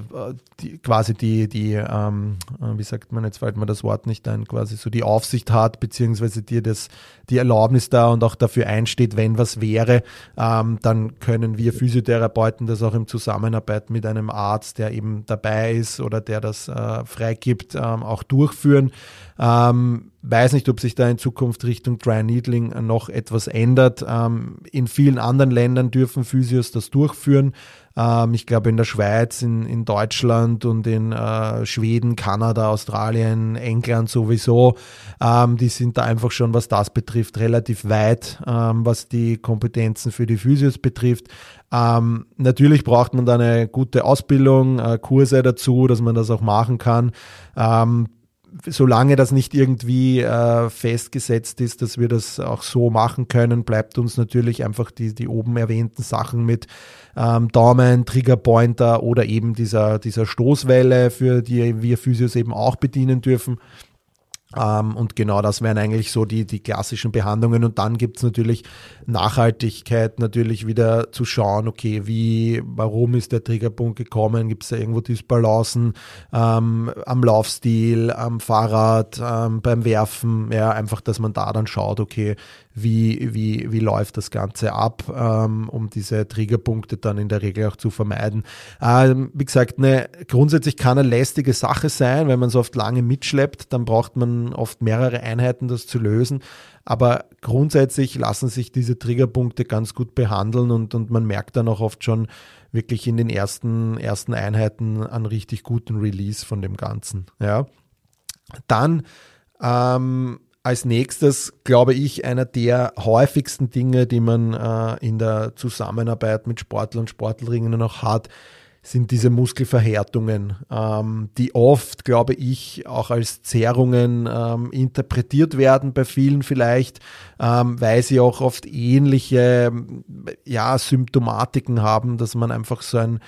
die quasi die, die ähm, wie sagt man, jetzt fällt mir das Wort nicht ein, quasi so die Aufsicht hat, beziehungsweise dir das, die Erlaubnis da und auch dafür einsteht, wenn was wäre, ähm, dann können wir Physiotherapeuten das auch im Zusammenarbeit mit einem Arzt, der eben dabei ist oder der das äh, freigibt, ähm, auch durchführen. Ähm, weiß nicht, ob sich da in Zukunft Richtung Dry Needling noch etwas ändert. Ähm, in vielen anderen Ländern dürfen Physios das durchführen. Ähm, ich glaube in der Schweiz, in, in Deutschland und in äh, Schweden, Kanada, Australien, England sowieso. Ähm, die sind da einfach schon, was das betrifft, relativ weit, ähm, was die Kompetenzen für die Physios betrifft. Ähm, natürlich braucht man da eine gute Ausbildung, äh, Kurse dazu, dass man das auch machen kann. Ähm, solange das nicht irgendwie äh, festgesetzt ist, dass wir das auch so machen können, bleibt uns natürlich einfach die, die oben erwähnten Sachen mit ähm, Daumen, Triggerpointer oder eben dieser, dieser Stoßwelle, für die wir Physios eben auch bedienen dürfen. Ähm, und genau das wären eigentlich so die, die klassischen Behandlungen. Und dann gibt es natürlich Nachhaltigkeit, natürlich wieder zu schauen, okay, wie, warum ist der Triggerpunkt gekommen? Gibt es da irgendwo Dysbalancen ähm, am Laufstil, am Fahrrad, ähm, beim Werfen? Ja, einfach, dass man da dann schaut, okay, wie, wie, wie läuft das Ganze ab, ähm, um diese Triggerpunkte dann in der Regel auch zu vermeiden. Ähm, wie gesagt, eine, grundsätzlich kann eine lästige Sache sein, wenn man so oft lange mitschleppt, dann braucht man oft mehrere Einheiten, das zu lösen. Aber grundsätzlich lassen sich diese Triggerpunkte ganz gut behandeln und, und man merkt dann auch oft schon wirklich in den ersten, ersten Einheiten einen richtig guten Release von dem Ganzen. Ja. Dann ähm, als nächstes, glaube ich, einer der häufigsten Dinge, die man äh, in der Zusammenarbeit mit Sportlern und Sportlerinnen noch hat, sind diese Muskelverhärtungen, ähm, die oft, glaube ich, auch als Zerrungen ähm, interpretiert werden bei vielen vielleicht, ähm, weil sie auch oft ähnliche ja, Symptomatiken haben, dass man einfach so ein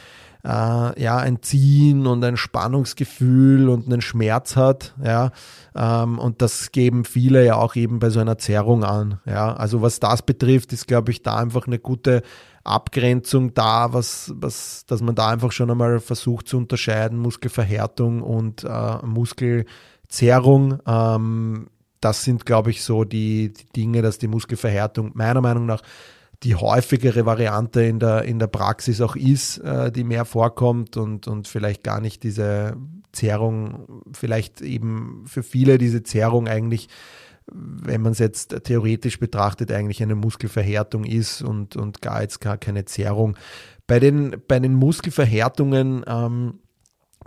äh, ja, ein Ziehen und ein Spannungsgefühl und einen Schmerz hat, ja, ähm, und das geben viele ja auch eben bei so einer Zerrung an, ja, also was das betrifft, ist glaube ich da einfach eine gute Abgrenzung da, was, was, dass man da einfach schon einmal versucht zu unterscheiden, Muskelverhärtung und äh, Muskelzerrung, ähm, das sind, glaube ich, so die, die Dinge, dass die Muskelverhärtung meiner Meinung nach die häufigere Variante in der, in der Praxis auch ist, äh, die mehr vorkommt und, und vielleicht gar nicht diese Zerrung, vielleicht eben für viele diese Zerrung eigentlich wenn man es jetzt theoretisch betrachtet, eigentlich eine Muskelverhärtung ist und, und gar jetzt gar keine Zerrung. Bei den, bei den Muskelverhärtungen ähm,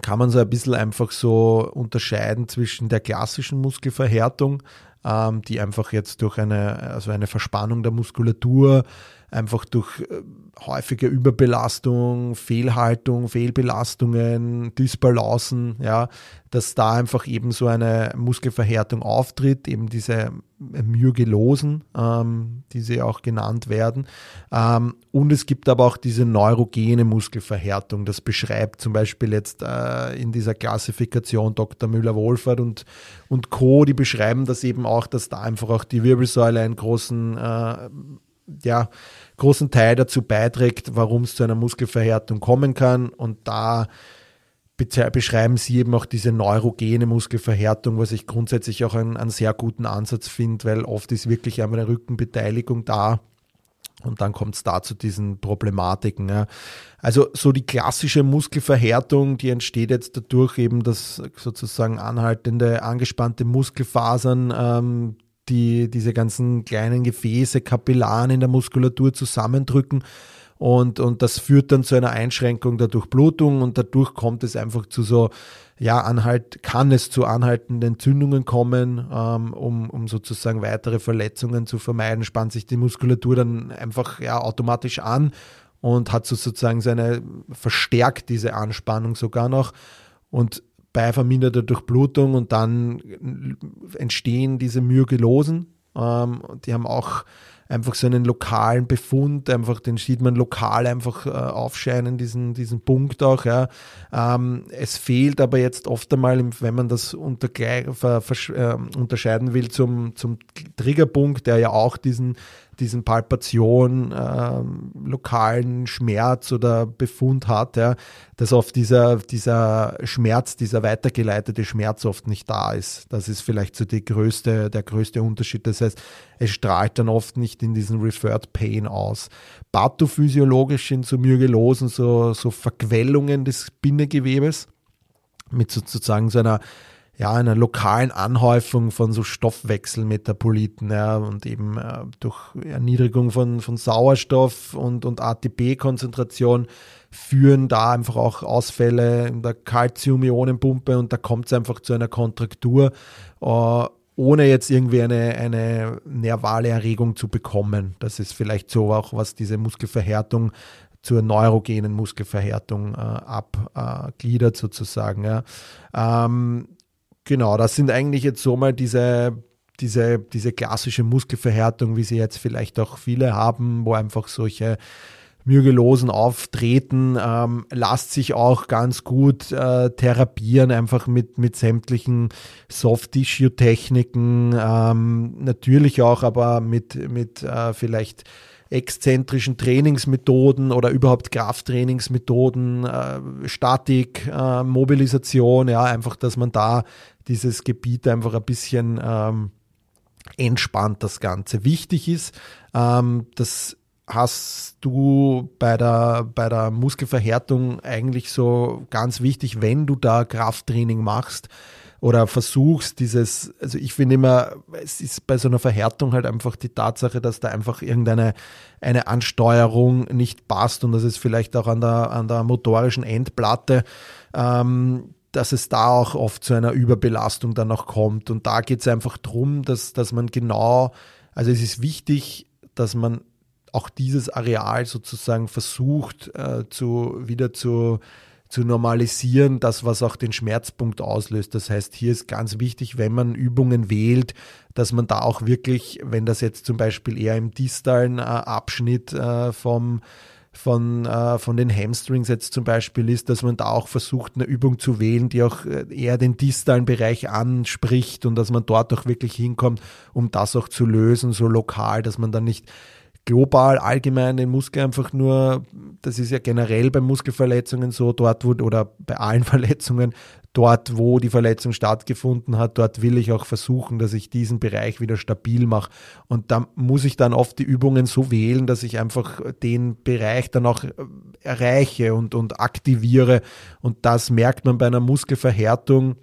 kann man so ein bisschen einfach so unterscheiden zwischen der klassischen Muskelverhärtung, ähm, die einfach jetzt durch eine, also eine Verspannung der Muskulatur, einfach durch äh, häufige Überbelastung, Fehlhaltung, Fehlbelastungen, Dysbalancen, ja, dass da einfach eben so eine Muskelverhärtung auftritt, eben diese Myogelosen, ähm, die sie auch genannt werden. Ähm, und es gibt aber auch diese neurogene Muskelverhärtung. Das beschreibt zum Beispiel jetzt äh, in dieser Klassifikation Dr. Müller-Wohlfahrt und, und Co., die beschreiben das eben auch, dass da einfach auch die Wirbelsäule einen großen äh, ja, großen Teil dazu beiträgt, warum es zu einer Muskelverhärtung kommen kann. Und da beschreiben sie eben auch diese neurogene Muskelverhärtung, was ich grundsätzlich auch einen, einen sehr guten Ansatz finde, weil oft ist wirklich einmal eine Rückenbeteiligung da. Und dann kommt es da zu diesen Problematiken. Ja. Also so die klassische Muskelverhärtung, die entsteht jetzt dadurch eben, dass sozusagen anhaltende, angespannte Muskelfasern ähm, die diese ganzen kleinen Gefäße, Kapillaren in der Muskulatur zusammendrücken. Und, und das führt dann zu einer Einschränkung der Durchblutung und dadurch kommt es einfach zu so, ja, anhalt, kann es zu anhaltenden Entzündungen kommen, ähm, um, um sozusagen weitere Verletzungen zu vermeiden, spannt sich die Muskulatur dann einfach ja, automatisch an und hat so sozusagen seine, verstärkt diese Anspannung sogar noch. Und bei verminderter Durchblutung und dann entstehen diese Myogelosen. Ähm, die haben auch einfach so einen lokalen Befund, einfach den sieht man lokal einfach äh, aufscheinen, diesen, diesen Punkt auch. Ja. Ähm, es fehlt aber jetzt oft einmal, wenn man das unter, ver, ver, äh, unterscheiden will zum, zum Triggerpunkt, der ja auch diesen diesen Palpation, äh, lokalen Schmerz oder Befund hat, ja, dass oft dieser, dieser Schmerz, dieser weitergeleitete Schmerz oft nicht da ist. Das ist vielleicht so die größte, der größte Unterschied. Das heißt, es strahlt dann oft nicht in diesen Referred Pain aus. Pathophysiologisch sind so Myogelosen, so, so Verquellungen des Bindegewebes mit sozusagen so einer ja, einer lokalen Anhäufung von so Stoffwechselmetaboliten ja, und eben äh, durch Erniedrigung von, von Sauerstoff und, und ATP-Konzentration führen da einfach auch Ausfälle in der Calcium-Ionenpumpe und da kommt es einfach zu einer Kontraktur, äh, ohne jetzt irgendwie eine, eine nervale Erregung zu bekommen. Das ist vielleicht so auch, was diese Muskelverhärtung zur neurogenen Muskelverhärtung äh, abgliedert sozusagen. Ja. Ähm, Genau, das sind eigentlich jetzt so mal diese, diese, diese klassische Muskelverhärtung, wie sie jetzt vielleicht auch viele haben, wo einfach solche Myogelosen auftreten, ähm, lasst sich auch ganz gut äh, therapieren, einfach mit, mit sämtlichen Soft-Tissue-Techniken, ähm, natürlich auch aber mit, mit äh, vielleicht exzentrischen Trainingsmethoden oder überhaupt Krafttrainingsmethoden, äh, Statik, äh, Mobilisation, ja, einfach, dass man da dieses Gebiet einfach ein bisschen ähm, entspannt das Ganze. Wichtig ist, ähm, das hast du bei der, bei der Muskelverhärtung eigentlich so ganz wichtig, wenn du da Krafttraining machst oder versuchst dieses, also ich finde immer, es ist bei so einer Verhärtung halt einfach die Tatsache, dass da einfach irgendeine eine Ansteuerung nicht passt und dass es vielleicht auch an der, an der motorischen Endplatte ähm, dass es da auch oft zu einer Überbelastung dann auch kommt. Und da geht es einfach darum, dass, dass man genau, also es ist wichtig, dass man auch dieses Areal sozusagen versucht äh, zu, wieder zu, zu normalisieren, das, was auch den Schmerzpunkt auslöst. Das heißt, hier ist ganz wichtig, wenn man Übungen wählt, dass man da auch wirklich, wenn das jetzt zum Beispiel eher im distalen äh, Abschnitt äh, vom von, äh, von den Hamstrings jetzt zum Beispiel ist, dass man da auch versucht, eine Übung zu wählen, die auch äh, eher den distalen Bereich anspricht und dass man dort auch wirklich hinkommt, um das auch zu lösen, so lokal, dass man dann nicht global allgemein den Muskel einfach nur, das ist ja generell bei Muskelverletzungen so, dort wo, oder bei allen Verletzungen, dort wo die Verletzung stattgefunden hat, dort will ich auch versuchen, dass ich diesen Bereich wieder stabil mache. Und da muss ich dann oft die Übungen so wählen, dass ich einfach den Bereich dann auch erreiche und, und aktiviere. Und das merkt man bei einer Muskelverhärtung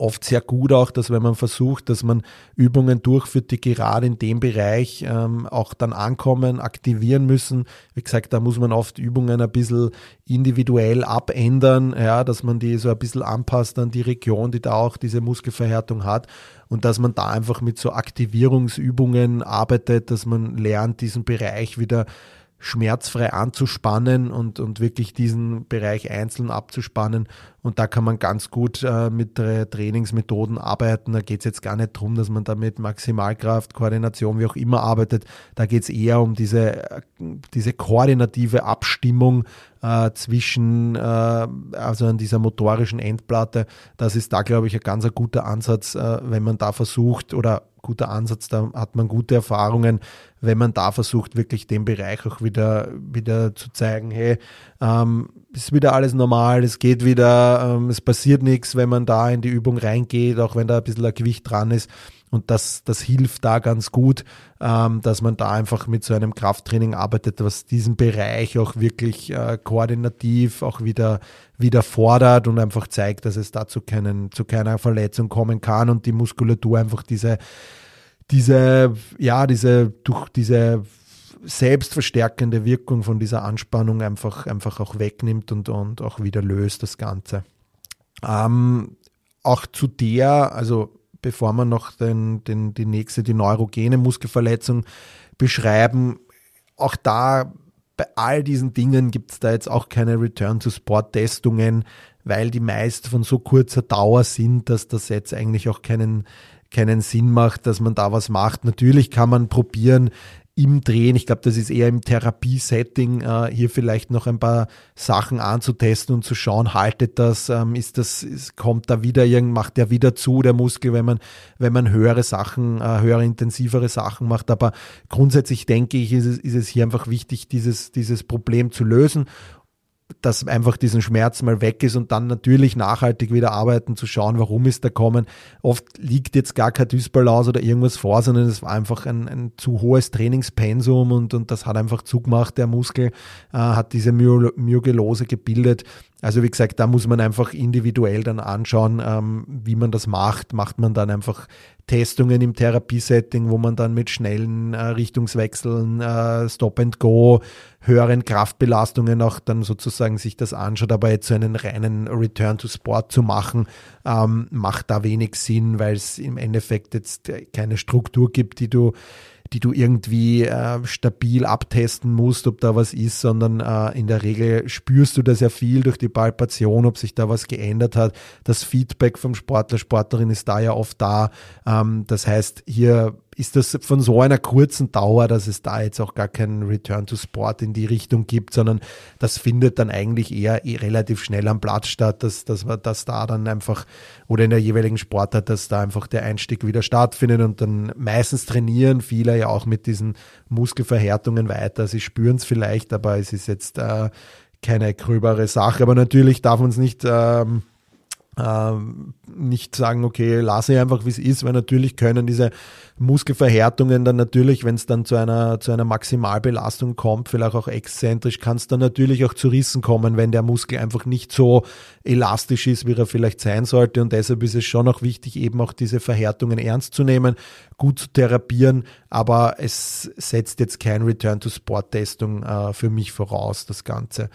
oft sehr gut auch, dass wenn man versucht, dass man Übungen durchführt, die gerade in dem Bereich ähm, auch dann ankommen, aktivieren müssen. Wie gesagt, da muss man oft Übungen ein bisschen individuell abändern, ja, dass man die so ein bisschen anpasst an die Region, die da auch diese Muskelverhärtung hat und dass man da einfach mit so Aktivierungsübungen arbeitet, dass man lernt, diesen Bereich wieder schmerzfrei anzuspannen und, und wirklich diesen Bereich einzeln abzuspannen. Und da kann man ganz gut äh, mit Trainingsmethoden arbeiten. Da geht es jetzt gar nicht darum, dass man da mit Maximalkraft, Koordination, wie auch immer arbeitet. Da geht es eher um diese, äh, diese koordinative Abstimmung äh, zwischen, äh, also an dieser motorischen Endplatte. Das ist da, glaube ich, ein ganz guter Ansatz, äh, wenn man da versucht oder guter Ansatz, da hat man gute Erfahrungen, wenn man da versucht, wirklich den Bereich auch wieder, wieder zu zeigen, hey, ähm, ist wieder alles normal, es geht wieder, ähm, es passiert nichts, wenn man da in die Übung reingeht, auch wenn da ein bisschen ein Gewicht dran ist. Und das, das hilft da ganz gut, ähm, dass man da einfach mit so einem Krafttraining arbeitet, was diesen Bereich auch wirklich äh, koordinativ auch wieder, wieder fordert und einfach zeigt, dass es dazu keinen, zu keiner Verletzung kommen kann und die Muskulatur einfach diese, diese, ja, diese, durch diese selbstverstärkende Wirkung von dieser Anspannung einfach, einfach auch wegnimmt und, und auch wieder löst das Ganze. Ähm, auch zu der, also bevor wir noch den, den, die nächste, die neurogene Muskelverletzung beschreiben, auch da bei all diesen Dingen gibt es da jetzt auch keine Return-to-Sport-Testungen, weil die meist von so kurzer Dauer sind, dass das jetzt eigentlich auch keinen, keinen Sinn macht, dass man da was macht. Natürlich kann man probieren, im Drehen, ich glaube, das ist eher im Therapiesetting, äh, hier vielleicht noch ein paar Sachen anzutesten und zu schauen, haltet das, ähm, ist das, ist, kommt da wieder irgend, macht der wieder zu, der Muskel, wenn man, wenn man höhere Sachen, äh, höhere, intensivere Sachen macht. Aber grundsätzlich denke ich, ist es, ist es hier einfach wichtig, dieses, dieses Problem zu lösen dass einfach diesen Schmerz mal weg ist und dann natürlich nachhaltig wieder arbeiten, zu schauen, warum ist der kommen. Oft liegt jetzt gar kein Dysbalanced oder irgendwas vor, sondern es war einfach ein, ein zu hohes Trainingspensum und, und das hat einfach zugemacht. Der Muskel äh, hat diese Myogelose gebildet. Also wie gesagt, da muss man einfach individuell dann anschauen, ähm, wie man das macht. Macht man dann einfach Testungen im Therapiesetting, wo man dann mit schnellen äh, Richtungswechseln, äh, Stop and Go, höheren Kraftbelastungen auch dann sozusagen sich das anschaut, aber jetzt so einen reinen Return to Sport zu machen, ähm, macht da wenig Sinn, weil es im Endeffekt jetzt keine Struktur gibt, die du die du irgendwie äh, stabil abtesten musst, ob da was ist, sondern äh, in der Regel spürst du das ja viel durch die Palpation, ob sich da was geändert hat. Das Feedback vom Sportler, Sportlerin ist da ja oft da. Ähm, das heißt, hier ist das von so einer kurzen Dauer, dass es da jetzt auch gar keinen Return to Sport in die Richtung gibt, sondern das findet dann eigentlich eher eh relativ schnell am Platz statt, dass, dass, dass da dann einfach oder in der jeweiligen Sportart, dass da einfach der Einstieg wieder stattfindet und dann meistens trainieren viele ja auch mit diesen Muskelverhärtungen weiter. Sie spüren es vielleicht, aber es ist jetzt äh, keine gröbere Sache. Aber natürlich darf man es nicht ähm, nicht sagen, okay, lasse ich einfach, wie es ist, weil natürlich können diese Muskelverhärtungen dann natürlich, wenn es dann zu einer, zu einer Maximalbelastung kommt, vielleicht auch exzentrisch, kann es dann natürlich auch zu Rissen kommen, wenn der Muskel einfach nicht so elastisch ist, wie er vielleicht sein sollte. Und deshalb ist es schon auch wichtig, eben auch diese Verhärtungen ernst zu nehmen, gut zu therapieren, aber es setzt jetzt kein Return-to-Sport-Testung äh, für mich voraus, das Ganze.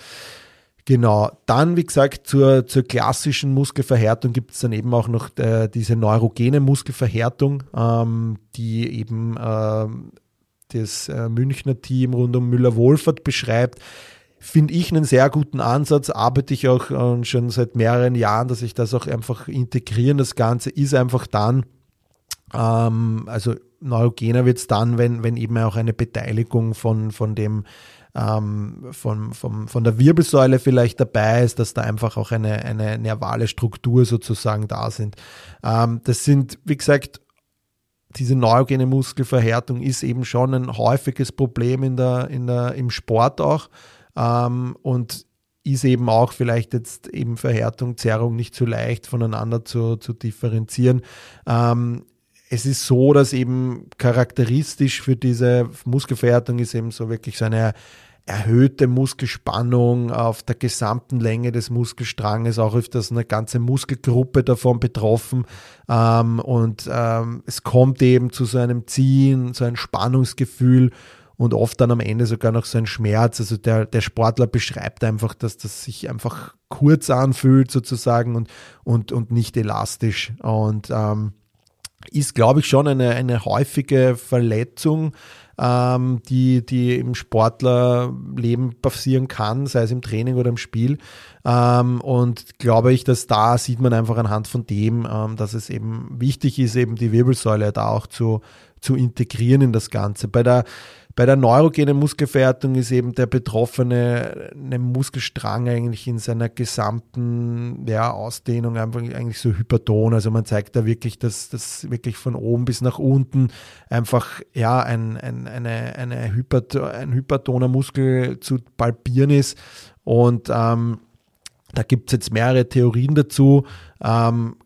Genau, dann wie gesagt zur, zur klassischen Muskelverhärtung gibt es dann eben auch noch äh, diese neurogene Muskelverhärtung, ähm, die eben äh, das äh, Münchner Team rund um Müller-Wohlfahrt beschreibt. Finde ich einen sehr guten Ansatz, arbeite ich auch äh, schon seit mehreren Jahren, dass ich das auch einfach integrieren. Das Ganze ist einfach dann, ähm, also neurogener wird es dann, wenn, wenn eben auch eine Beteiligung von, von dem ähm, von, von, von der Wirbelsäule vielleicht dabei ist, dass da einfach auch eine, eine nervale Struktur sozusagen da sind. Ähm, das sind, wie gesagt, diese neurogene Muskelverhärtung ist eben schon ein häufiges Problem in der, in der, im Sport auch. Ähm, und ist eben auch vielleicht jetzt eben Verhärtung, Zerrung nicht so leicht voneinander zu, zu differenzieren. Ähm, es ist so, dass eben charakteristisch für diese Muskelverhärtung ist eben so wirklich so eine, erhöhte Muskelspannung auf der gesamten Länge des Muskelstranges, auch öfters eine ganze Muskelgruppe davon betroffen. Ähm, und ähm, es kommt eben zu so einem Ziehen, so ein Spannungsgefühl und oft dann am Ende sogar noch so ein Schmerz. Also der, der Sportler beschreibt einfach, dass das sich einfach kurz anfühlt sozusagen und, und, und nicht elastisch. Und ähm, ist, glaube ich, schon eine, eine häufige Verletzung, ähm, die, die im Sportlerleben passieren kann, sei es im Training oder im Spiel. Ähm, und glaube ich, dass da sieht man einfach anhand von dem, ähm, dass es eben wichtig ist, eben die Wirbelsäule da auch zu, zu integrieren in das Ganze. Bei der bei der neurogenen Muskelverhärtung ist eben der Betroffene eine Muskelstrang eigentlich in seiner gesamten ja, Ausdehnung einfach eigentlich so hyperton. Also man zeigt da wirklich, dass das wirklich von oben bis nach unten einfach ja ein, ein, eine, eine Hyperton, ein hypertoner Muskel zu palpieren ist. Und ähm, da gibt es jetzt mehrere Theorien dazu. Ähm,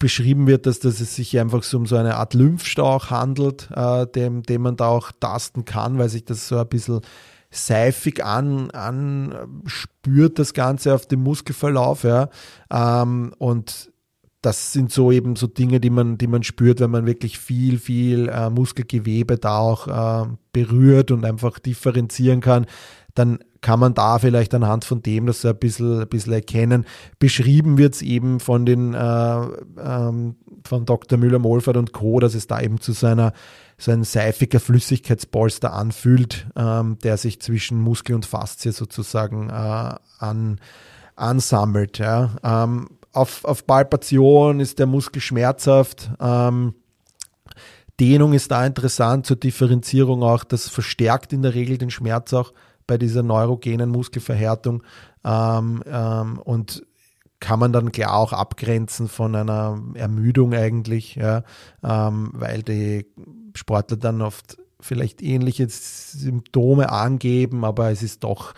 beschrieben wird, dass, dass es sich einfach so um so eine Art Lymphstau handelt, äh, dem, dem man da auch tasten kann, weil sich das so ein bisschen seifig an, an spürt, das Ganze auf dem Muskelverlauf. Ja. Ähm, und das sind so eben so Dinge, die man, die man spürt, wenn man wirklich viel, viel äh, Muskelgewebe da auch äh, berührt und einfach differenzieren kann, dann kann man da vielleicht anhand von dem das ein bisschen, ein bisschen erkennen. Beschrieben wird es eben von den äh, ähm, von Dr. Müller-Molfert und Co., dass es da eben zu seiner so ein seifiger Flüssigkeitspolster anfühlt, ähm, der sich zwischen Muskel und Faszie sozusagen äh, an, ansammelt. Ja. Ähm, auf, auf Palpation ist der Muskel schmerzhaft. Ähm, Dehnung ist da interessant zur Differenzierung auch. Das verstärkt in der Regel den Schmerz auch bei dieser neurogenen Muskelverhärtung ähm, ähm, und kann man dann klar auch abgrenzen von einer Ermüdung eigentlich, ja, ähm, weil die Sportler dann oft vielleicht ähnliche Symptome angeben, aber es ist doch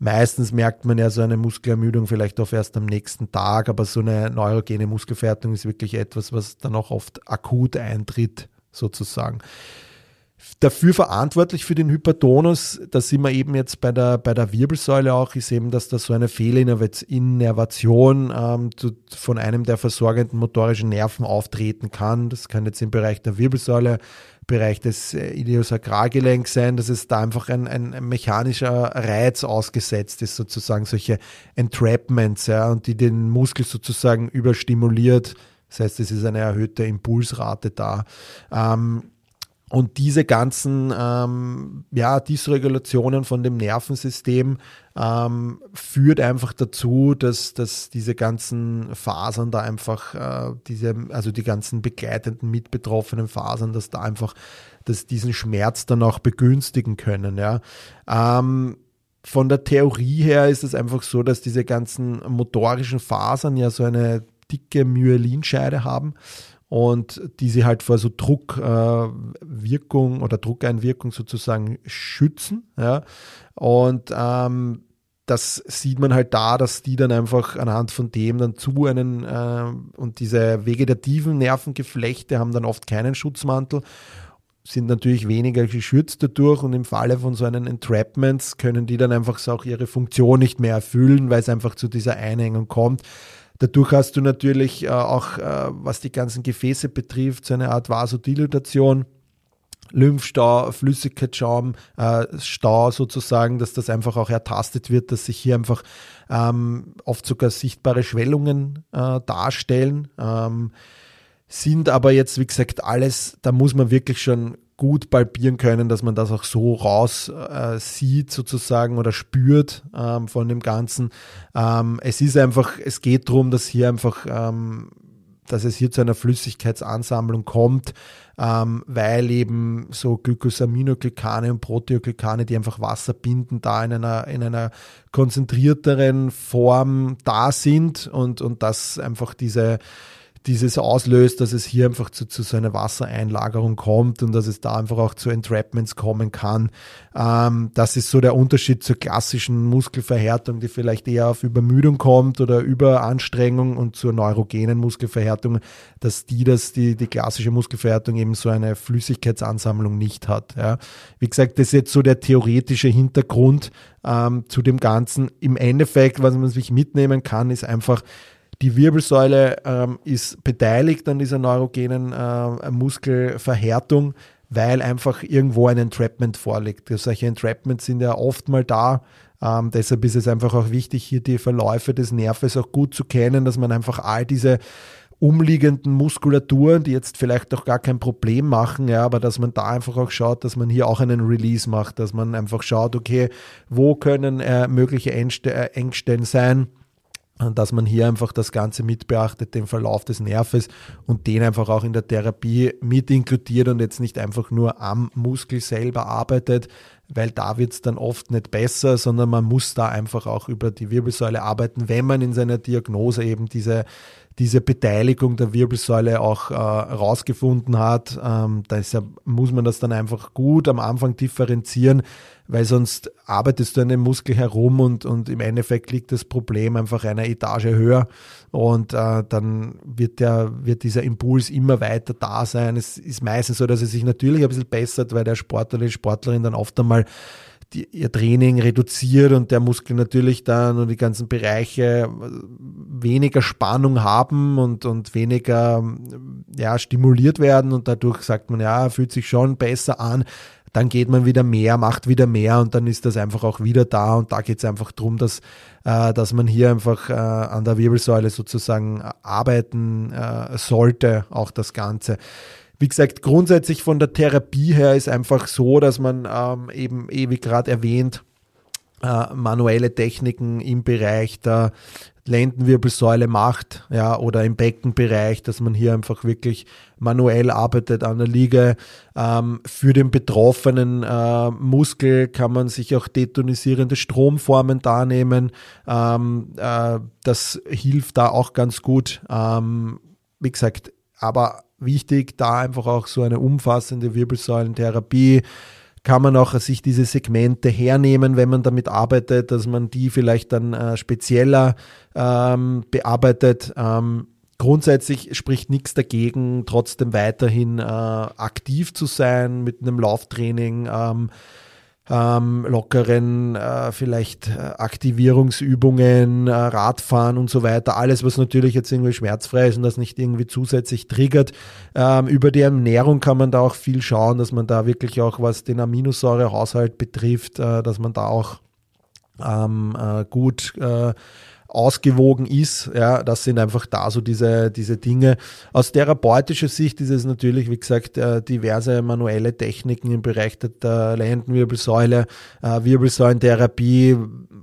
meistens merkt man ja so eine Muskelermüdung vielleicht auch erst am nächsten Tag, aber so eine neurogene Muskelverhärtung ist wirklich etwas, was dann auch oft akut eintritt, sozusagen dafür verantwortlich für den Hypertonus, da sind wir eben jetzt bei der, bei der Wirbelsäule auch, ist eben, dass da so eine Fehlinnervation ähm, von einem der versorgenden motorischen Nerven auftreten kann. Das kann jetzt im Bereich der Wirbelsäule, Bereich des äh, Iliosakralgelenks sein, dass es da einfach ein, ein, ein, mechanischer Reiz ausgesetzt ist, sozusagen solche Entrapments, ja, und die den Muskel sozusagen überstimuliert. Das heißt, es ist eine erhöhte Impulsrate da. Ähm, und diese ganzen ähm, ja, Dysregulationen von dem Nervensystem ähm, führt einfach dazu, dass, dass diese ganzen Fasern da einfach, äh, diese, also die ganzen begleitenden, mitbetroffenen Fasern, dass da einfach, dass diesen Schmerz dann auch begünstigen können. Ja. Ähm, von der Theorie her ist es einfach so, dass diese ganzen motorischen Fasern ja so eine dicke Myelinscheide haben und die sie halt vor so Druckwirkung äh, oder Druckeinwirkung sozusagen schützen. Ja. Und ähm, das sieht man halt da, dass die dann einfach anhand von dem dann zu einen äh, und diese vegetativen Nervengeflechte haben dann oft keinen Schutzmantel, sind natürlich weniger geschützt dadurch und im Falle von so einen Entrapments können die dann einfach so auch ihre Funktion nicht mehr erfüllen, weil es einfach zu dieser Einengung kommt. Dadurch hast du natürlich äh, auch, äh, was die ganzen Gefäße betrifft, so eine Art Vasodilatation. Lymphstau, Flüssigkeitsschaum, äh, Stau sozusagen, dass das einfach auch ertastet wird, dass sich hier einfach ähm, oft sogar sichtbare Schwellungen äh, darstellen. Ähm, sind aber jetzt, wie gesagt, alles, da muss man wirklich schon gut palpieren können, dass man das auch so raus äh, sieht sozusagen oder spürt ähm, von dem Ganzen. Ähm, es ist einfach, es geht darum, dass hier einfach, ähm, dass es hier zu einer Flüssigkeitsansammlung kommt, ähm, weil eben so Glycosaminoglycane und Proteoglycane, die einfach Wasser binden, da in einer, in einer konzentrierteren Form da sind und, und das einfach diese dieses auslöst, dass es hier einfach zu, zu so einer Wassereinlagerung kommt und dass es da einfach auch zu Entrapments kommen kann. Ähm, das ist so der Unterschied zur klassischen Muskelverhärtung, die vielleicht eher auf Übermüdung kommt oder Überanstrengung und zur neurogenen Muskelverhärtung, dass die, dass die, die klassische Muskelverhärtung eben so eine Flüssigkeitsansammlung nicht hat. Ja. Wie gesagt, das ist jetzt so der theoretische Hintergrund ähm, zu dem Ganzen. Im Endeffekt, was man sich mitnehmen kann, ist einfach, die Wirbelsäule ähm, ist beteiligt an dieser neurogenen äh, Muskelverhärtung, weil einfach irgendwo ein Entrapment vorliegt. Solche Entrapments sind ja oft mal da. Ähm, deshalb ist es einfach auch wichtig, hier die Verläufe des Nerves auch gut zu kennen, dass man einfach all diese umliegenden Muskulaturen, die jetzt vielleicht auch gar kein Problem machen, ja, aber dass man da einfach auch schaut, dass man hier auch einen Release macht, dass man einfach schaut, okay, wo können äh, mögliche äh, Engstellen sein, dass man hier einfach das Ganze mit beachtet, den Verlauf des Nerves und den einfach auch in der Therapie mit inkludiert und jetzt nicht einfach nur am Muskel selber arbeitet, weil da wird es dann oft nicht besser, sondern man muss da einfach auch über die Wirbelsäule arbeiten, wenn man in seiner Diagnose eben diese, diese Beteiligung der Wirbelsäule auch äh, rausgefunden hat. Ähm, deshalb muss man das dann einfach gut am Anfang differenzieren, weil sonst arbeitest du an dem Muskel herum und, und im Endeffekt liegt das Problem einfach einer Etage höher und äh, dann wird, der, wird dieser Impuls immer weiter da sein. Es ist meistens so, dass es sich natürlich ein bisschen bessert, weil der Sportler, die Sportlerin dann oft einmal die, ihr Training reduziert und der Muskel natürlich dann und die ganzen Bereiche weniger Spannung haben und, und weniger ja, stimuliert werden und dadurch sagt man, ja, fühlt sich schon besser an dann geht man wieder mehr, macht wieder mehr und dann ist das einfach auch wieder da und da geht es einfach darum, dass, äh, dass man hier einfach äh, an der Wirbelsäule sozusagen arbeiten äh, sollte, auch das Ganze. Wie gesagt, grundsätzlich von der Therapie her ist einfach so, dass man ähm, eben, eh wie gerade erwähnt, äh, manuelle Techniken im Bereich der Lendenwirbelsäule macht, ja, oder im Beckenbereich, dass man hier einfach wirklich manuell arbeitet an der Liege. Ähm, für den betroffenen äh, Muskel kann man sich auch detonisierende Stromformen da nehmen. Ähm, äh, das hilft da auch ganz gut. Ähm, wie gesagt, aber wichtig, da einfach auch so eine umfassende Wirbelsäulentherapie kann man auch sich diese Segmente hernehmen, wenn man damit arbeitet, dass man die vielleicht dann äh, spezieller ähm, bearbeitet. Ähm, grundsätzlich spricht nichts dagegen, trotzdem weiterhin äh, aktiv zu sein mit einem Lauftraining. Ähm, ähm, lockeren äh, vielleicht äh, Aktivierungsübungen, äh, Radfahren und so weiter. Alles, was natürlich jetzt irgendwie schmerzfrei ist und das nicht irgendwie zusätzlich triggert. Ähm, über die Ernährung kann man da auch viel schauen, dass man da wirklich auch, was den Aminosäurehaushalt betrifft, äh, dass man da auch ähm, äh, gut äh, ausgewogen ist. Ja, das sind einfach da so diese, diese Dinge. Aus therapeutischer Sicht ist es natürlich, wie gesagt, äh, diverse manuelle Techniken im Bereich der Lendenwirbelsäule, äh, Wirbelsäulentherapie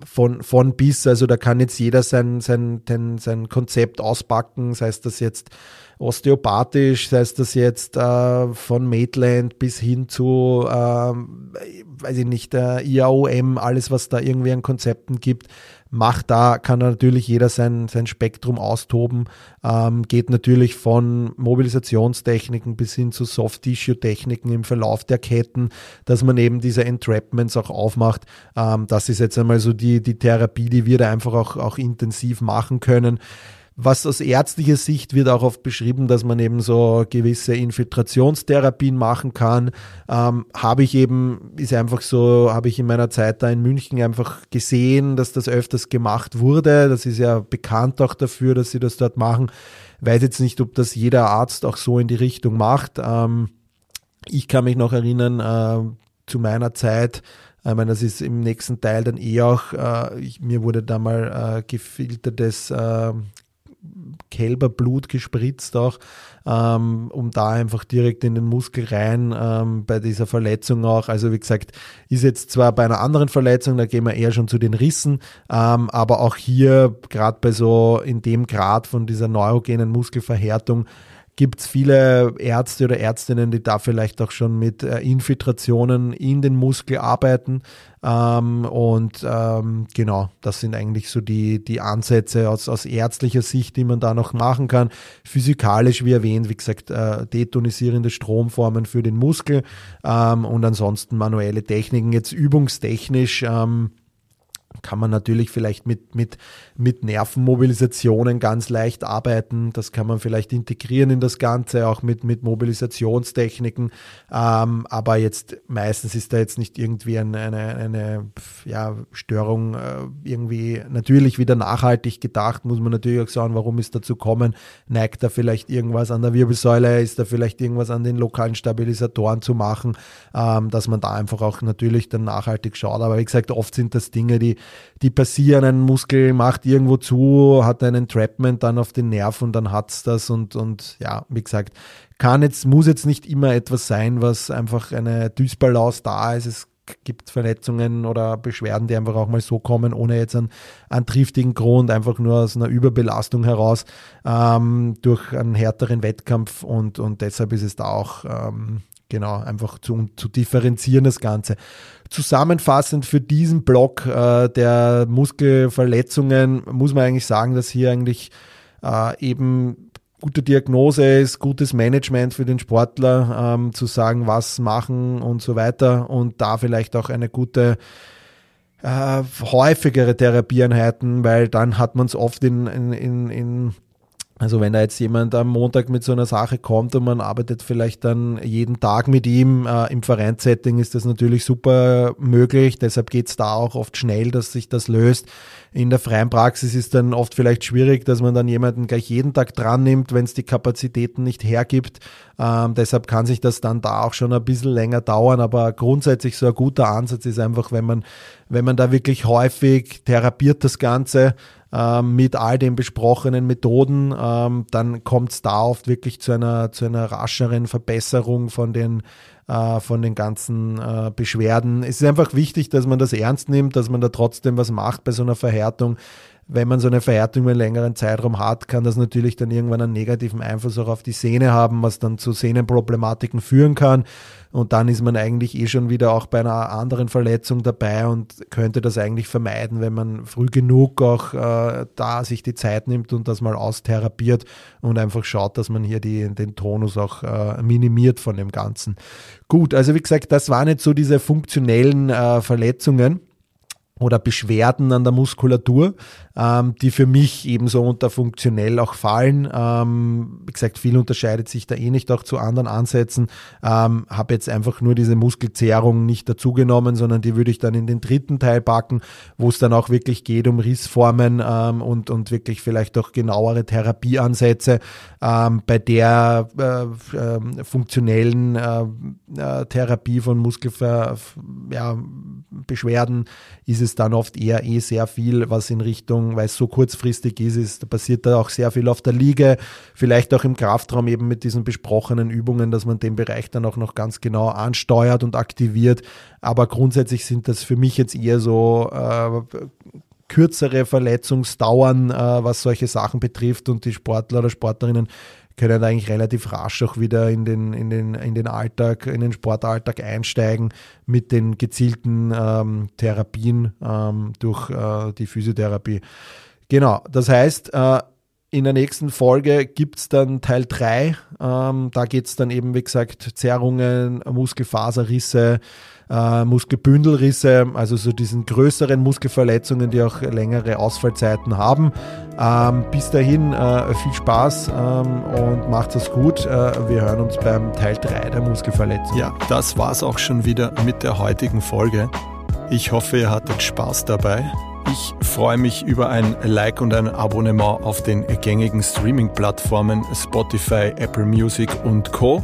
von, von bis. Also da kann jetzt jeder sein, sein, sein, sein Konzept auspacken, sei es das jetzt osteopathisch, sei es das jetzt äh, von Maitland bis hin zu, äh, weiß ich nicht, äh, IAOM, alles, was da irgendwie an Konzepten gibt macht da, kann natürlich jeder sein, sein Spektrum austoben, ähm, geht natürlich von Mobilisationstechniken bis hin zu Soft-Tissue-Techniken im Verlauf der Ketten, dass man eben diese Entrapments auch aufmacht. Ähm, das ist jetzt einmal so die, die Therapie, die wir da einfach auch, auch intensiv machen können. Was aus ärztlicher Sicht wird auch oft beschrieben, dass man eben so gewisse Infiltrationstherapien machen kann. Ähm, habe ich eben, ist einfach so, habe ich in meiner Zeit da in München einfach gesehen, dass das öfters gemacht wurde. Das ist ja bekannt auch dafür, dass sie das dort machen. Weiß jetzt nicht, ob das jeder Arzt auch so in die Richtung macht. Ähm, ich kann mich noch erinnern, äh, zu meiner Zeit, ich meine, das ist im nächsten Teil dann eh auch, äh, ich, mir wurde da mal äh, gefiltertes äh, Kälberblut gespritzt auch, ähm, um da einfach direkt in den Muskel rein ähm, bei dieser Verletzung auch. Also wie gesagt, ist jetzt zwar bei einer anderen Verletzung, da gehen wir eher schon zu den Rissen, ähm, aber auch hier gerade bei so in dem Grad von dieser neurogenen Muskelverhärtung gibt es viele Ärzte oder Ärztinnen, die da vielleicht auch schon mit äh, Infiltrationen in den Muskel arbeiten. Ähm, und ähm, genau, das sind eigentlich so die, die Ansätze aus, aus ärztlicher Sicht, die man da noch machen kann. Physikalisch, wie erwähnt, wie gesagt, äh, detonisierende Stromformen für den Muskel ähm, und ansonsten manuelle Techniken. Jetzt übungstechnisch. Ähm, kann man natürlich vielleicht mit, mit, mit Nervenmobilisationen ganz leicht arbeiten. Das kann man vielleicht integrieren in das Ganze, auch mit, mit Mobilisationstechniken. Ähm, aber jetzt meistens ist da jetzt nicht irgendwie eine, eine, eine ja, Störung äh, irgendwie natürlich wieder nachhaltig gedacht. Muss man natürlich auch sagen, warum ist dazu kommen? Neigt da vielleicht irgendwas an der Wirbelsäule? Ist da vielleicht irgendwas an den lokalen Stabilisatoren zu machen? Ähm, dass man da einfach auch natürlich dann nachhaltig schaut. Aber wie gesagt, oft sind das Dinge, die die passieren, ein Muskel macht irgendwo zu, hat einen Trapment dann auf den Nerv und dann es das und, und ja, wie gesagt, kann jetzt, muss jetzt nicht immer etwas sein, was einfach eine Dysbalance da ist. Es gibt Verletzungen oder Beschwerden, die einfach auch mal so kommen, ohne jetzt einen, einen triftigen Grund, einfach nur aus einer Überbelastung heraus ähm, durch einen härteren Wettkampf und, und deshalb ist es da auch ähm, genau einfach zu, zu differenzieren das Ganze. Zusammenfassend für diesen Block äh, der Muskelverletzungen muss man eigentlich sagen, dass hier eigentlich äh, eben gute Diagnose ist, gutes Management für den Sportler, ähm, zu sagen, was machen und so weiter und da vielleicht auch eine gute äh, häufigere Therapieeinheiten, weil dann hat man es oft in, in, in, in also wenn da jetzt jemand am Montag mit so einer Sache kommt und man arbeitet vielleicht dann jeden Tag mit ihm äh, im Vereinssetting, ist das natürlich super möglich. Deshalb geht es da auch oft schnell, dass sich das löst. In der freien Praxis ist dann oft vielleicht schwierig, dass man dann jemanden gleich jeden Tag dran nimmt, wenn es die Kapazitäten nicht hergibt. Ähm, deshalb kann sich das dann da auch schon ein bisschen länger dauern. Aber grundsätzlich so ein guter Ansatz ist einfach, wenn man, wenn man da wirklich häufig therapiert das Ganze, mit all den besprochenen Methoden, ähm, dann kommt es da oft wirklich zu einer, zu einer rascheren Verbesserung von den, äh, von den ganzen äh, Beschwerden. Es ist einfach wichtig, dass man das ernst nimmt, dass man da trotzdem was macht bei so einer Verhärtung wenn man so eine Verhärtung über einen längeren Zeitraum hat, kann das natürlich dann irgendwann einen negativen Einfluss auch auf die Sehne haben, was dann zu Sehnenproblematiken führen kann. Und dann ist man eigentlich eh schon wieder auch bei einer anderen Verletzung dabei und könnte das eigentlich vermeiden, wenn man früh genug auch äh, da sich die Zeit nimmt und das mal austherapiert und einfach schaut, dass man hier die, den Tonus auch äh, minimiert von dem Ganzen. Gut, also wie gesagt, das waren jetzt so diese funktionellen äh, Verletzungen oder Beschwerden an der Muskulatur, ähm, die für mich ebenso unter funktionell auch fallen. Ähm, wie gesagt, viel unterscheidet sich da eh nicht auch zu anderen Ansätzen. Ähm, Habe jetzt einfach nur diese Muskelzehrung nicht dazugenommen, sondern die würde ich dann in den dritten Teil packen, wo es dann auch wirklich geht um Rissformen ähm, und, und wirklich vielleicht auch genauere Therapieansätze. Ähm, bei der äh, äh, funktionellen äh Therapie von Muskelbeschwerden ja, ist es dann oft eher eh sehr viel, was in Richtung, weil es so kurzfristig ist, ist, da passiert da auch sehr viel auf der Liege, vielleicht auch im Kraftraum eben mit diesen besprochenen Übungen, dass man den Bereich dann auch noch ganz genau ansteuert und aktiviert. Aber grundsätzlich sind das für mich jetzt eher so äh, kürzere Verletzungsdauern, äh, was solche Sachen betrifft und die Sportler oder Sportlerinnen können eigentlich relativ rasch auch wieder in den, in den, in den Alltag, in den Sportalltag einsteigen mit den gezielten ähm, Therapien ähm, durch äh, die Physiotherapie. Genau, das heißt, äh, in der nächsten Folge gibt es dann Teil 3. Ähm, da geht es dann eben, wie gesagt, Zerrungen, Muskelfaserrisse, äh, Muskelbündelrisse, also so diesen größeren Muskelverletzungen, die auch längere Ausfallzeiten haben. Ähm, bis dahin äh, viel Spaß ähm, und macht es gut. Äh, wir hören uns beim Teil 3 der Muskelverletzung. Ja, das war's auch schon wieder mit der heutigen Folge. Ich hoffe, ihr hattet Spaß dabei. Ich freue mich über ein Like und ein Abonnement auf den gängigen Streaming-Plattformen Spotify, Apple Music und Co.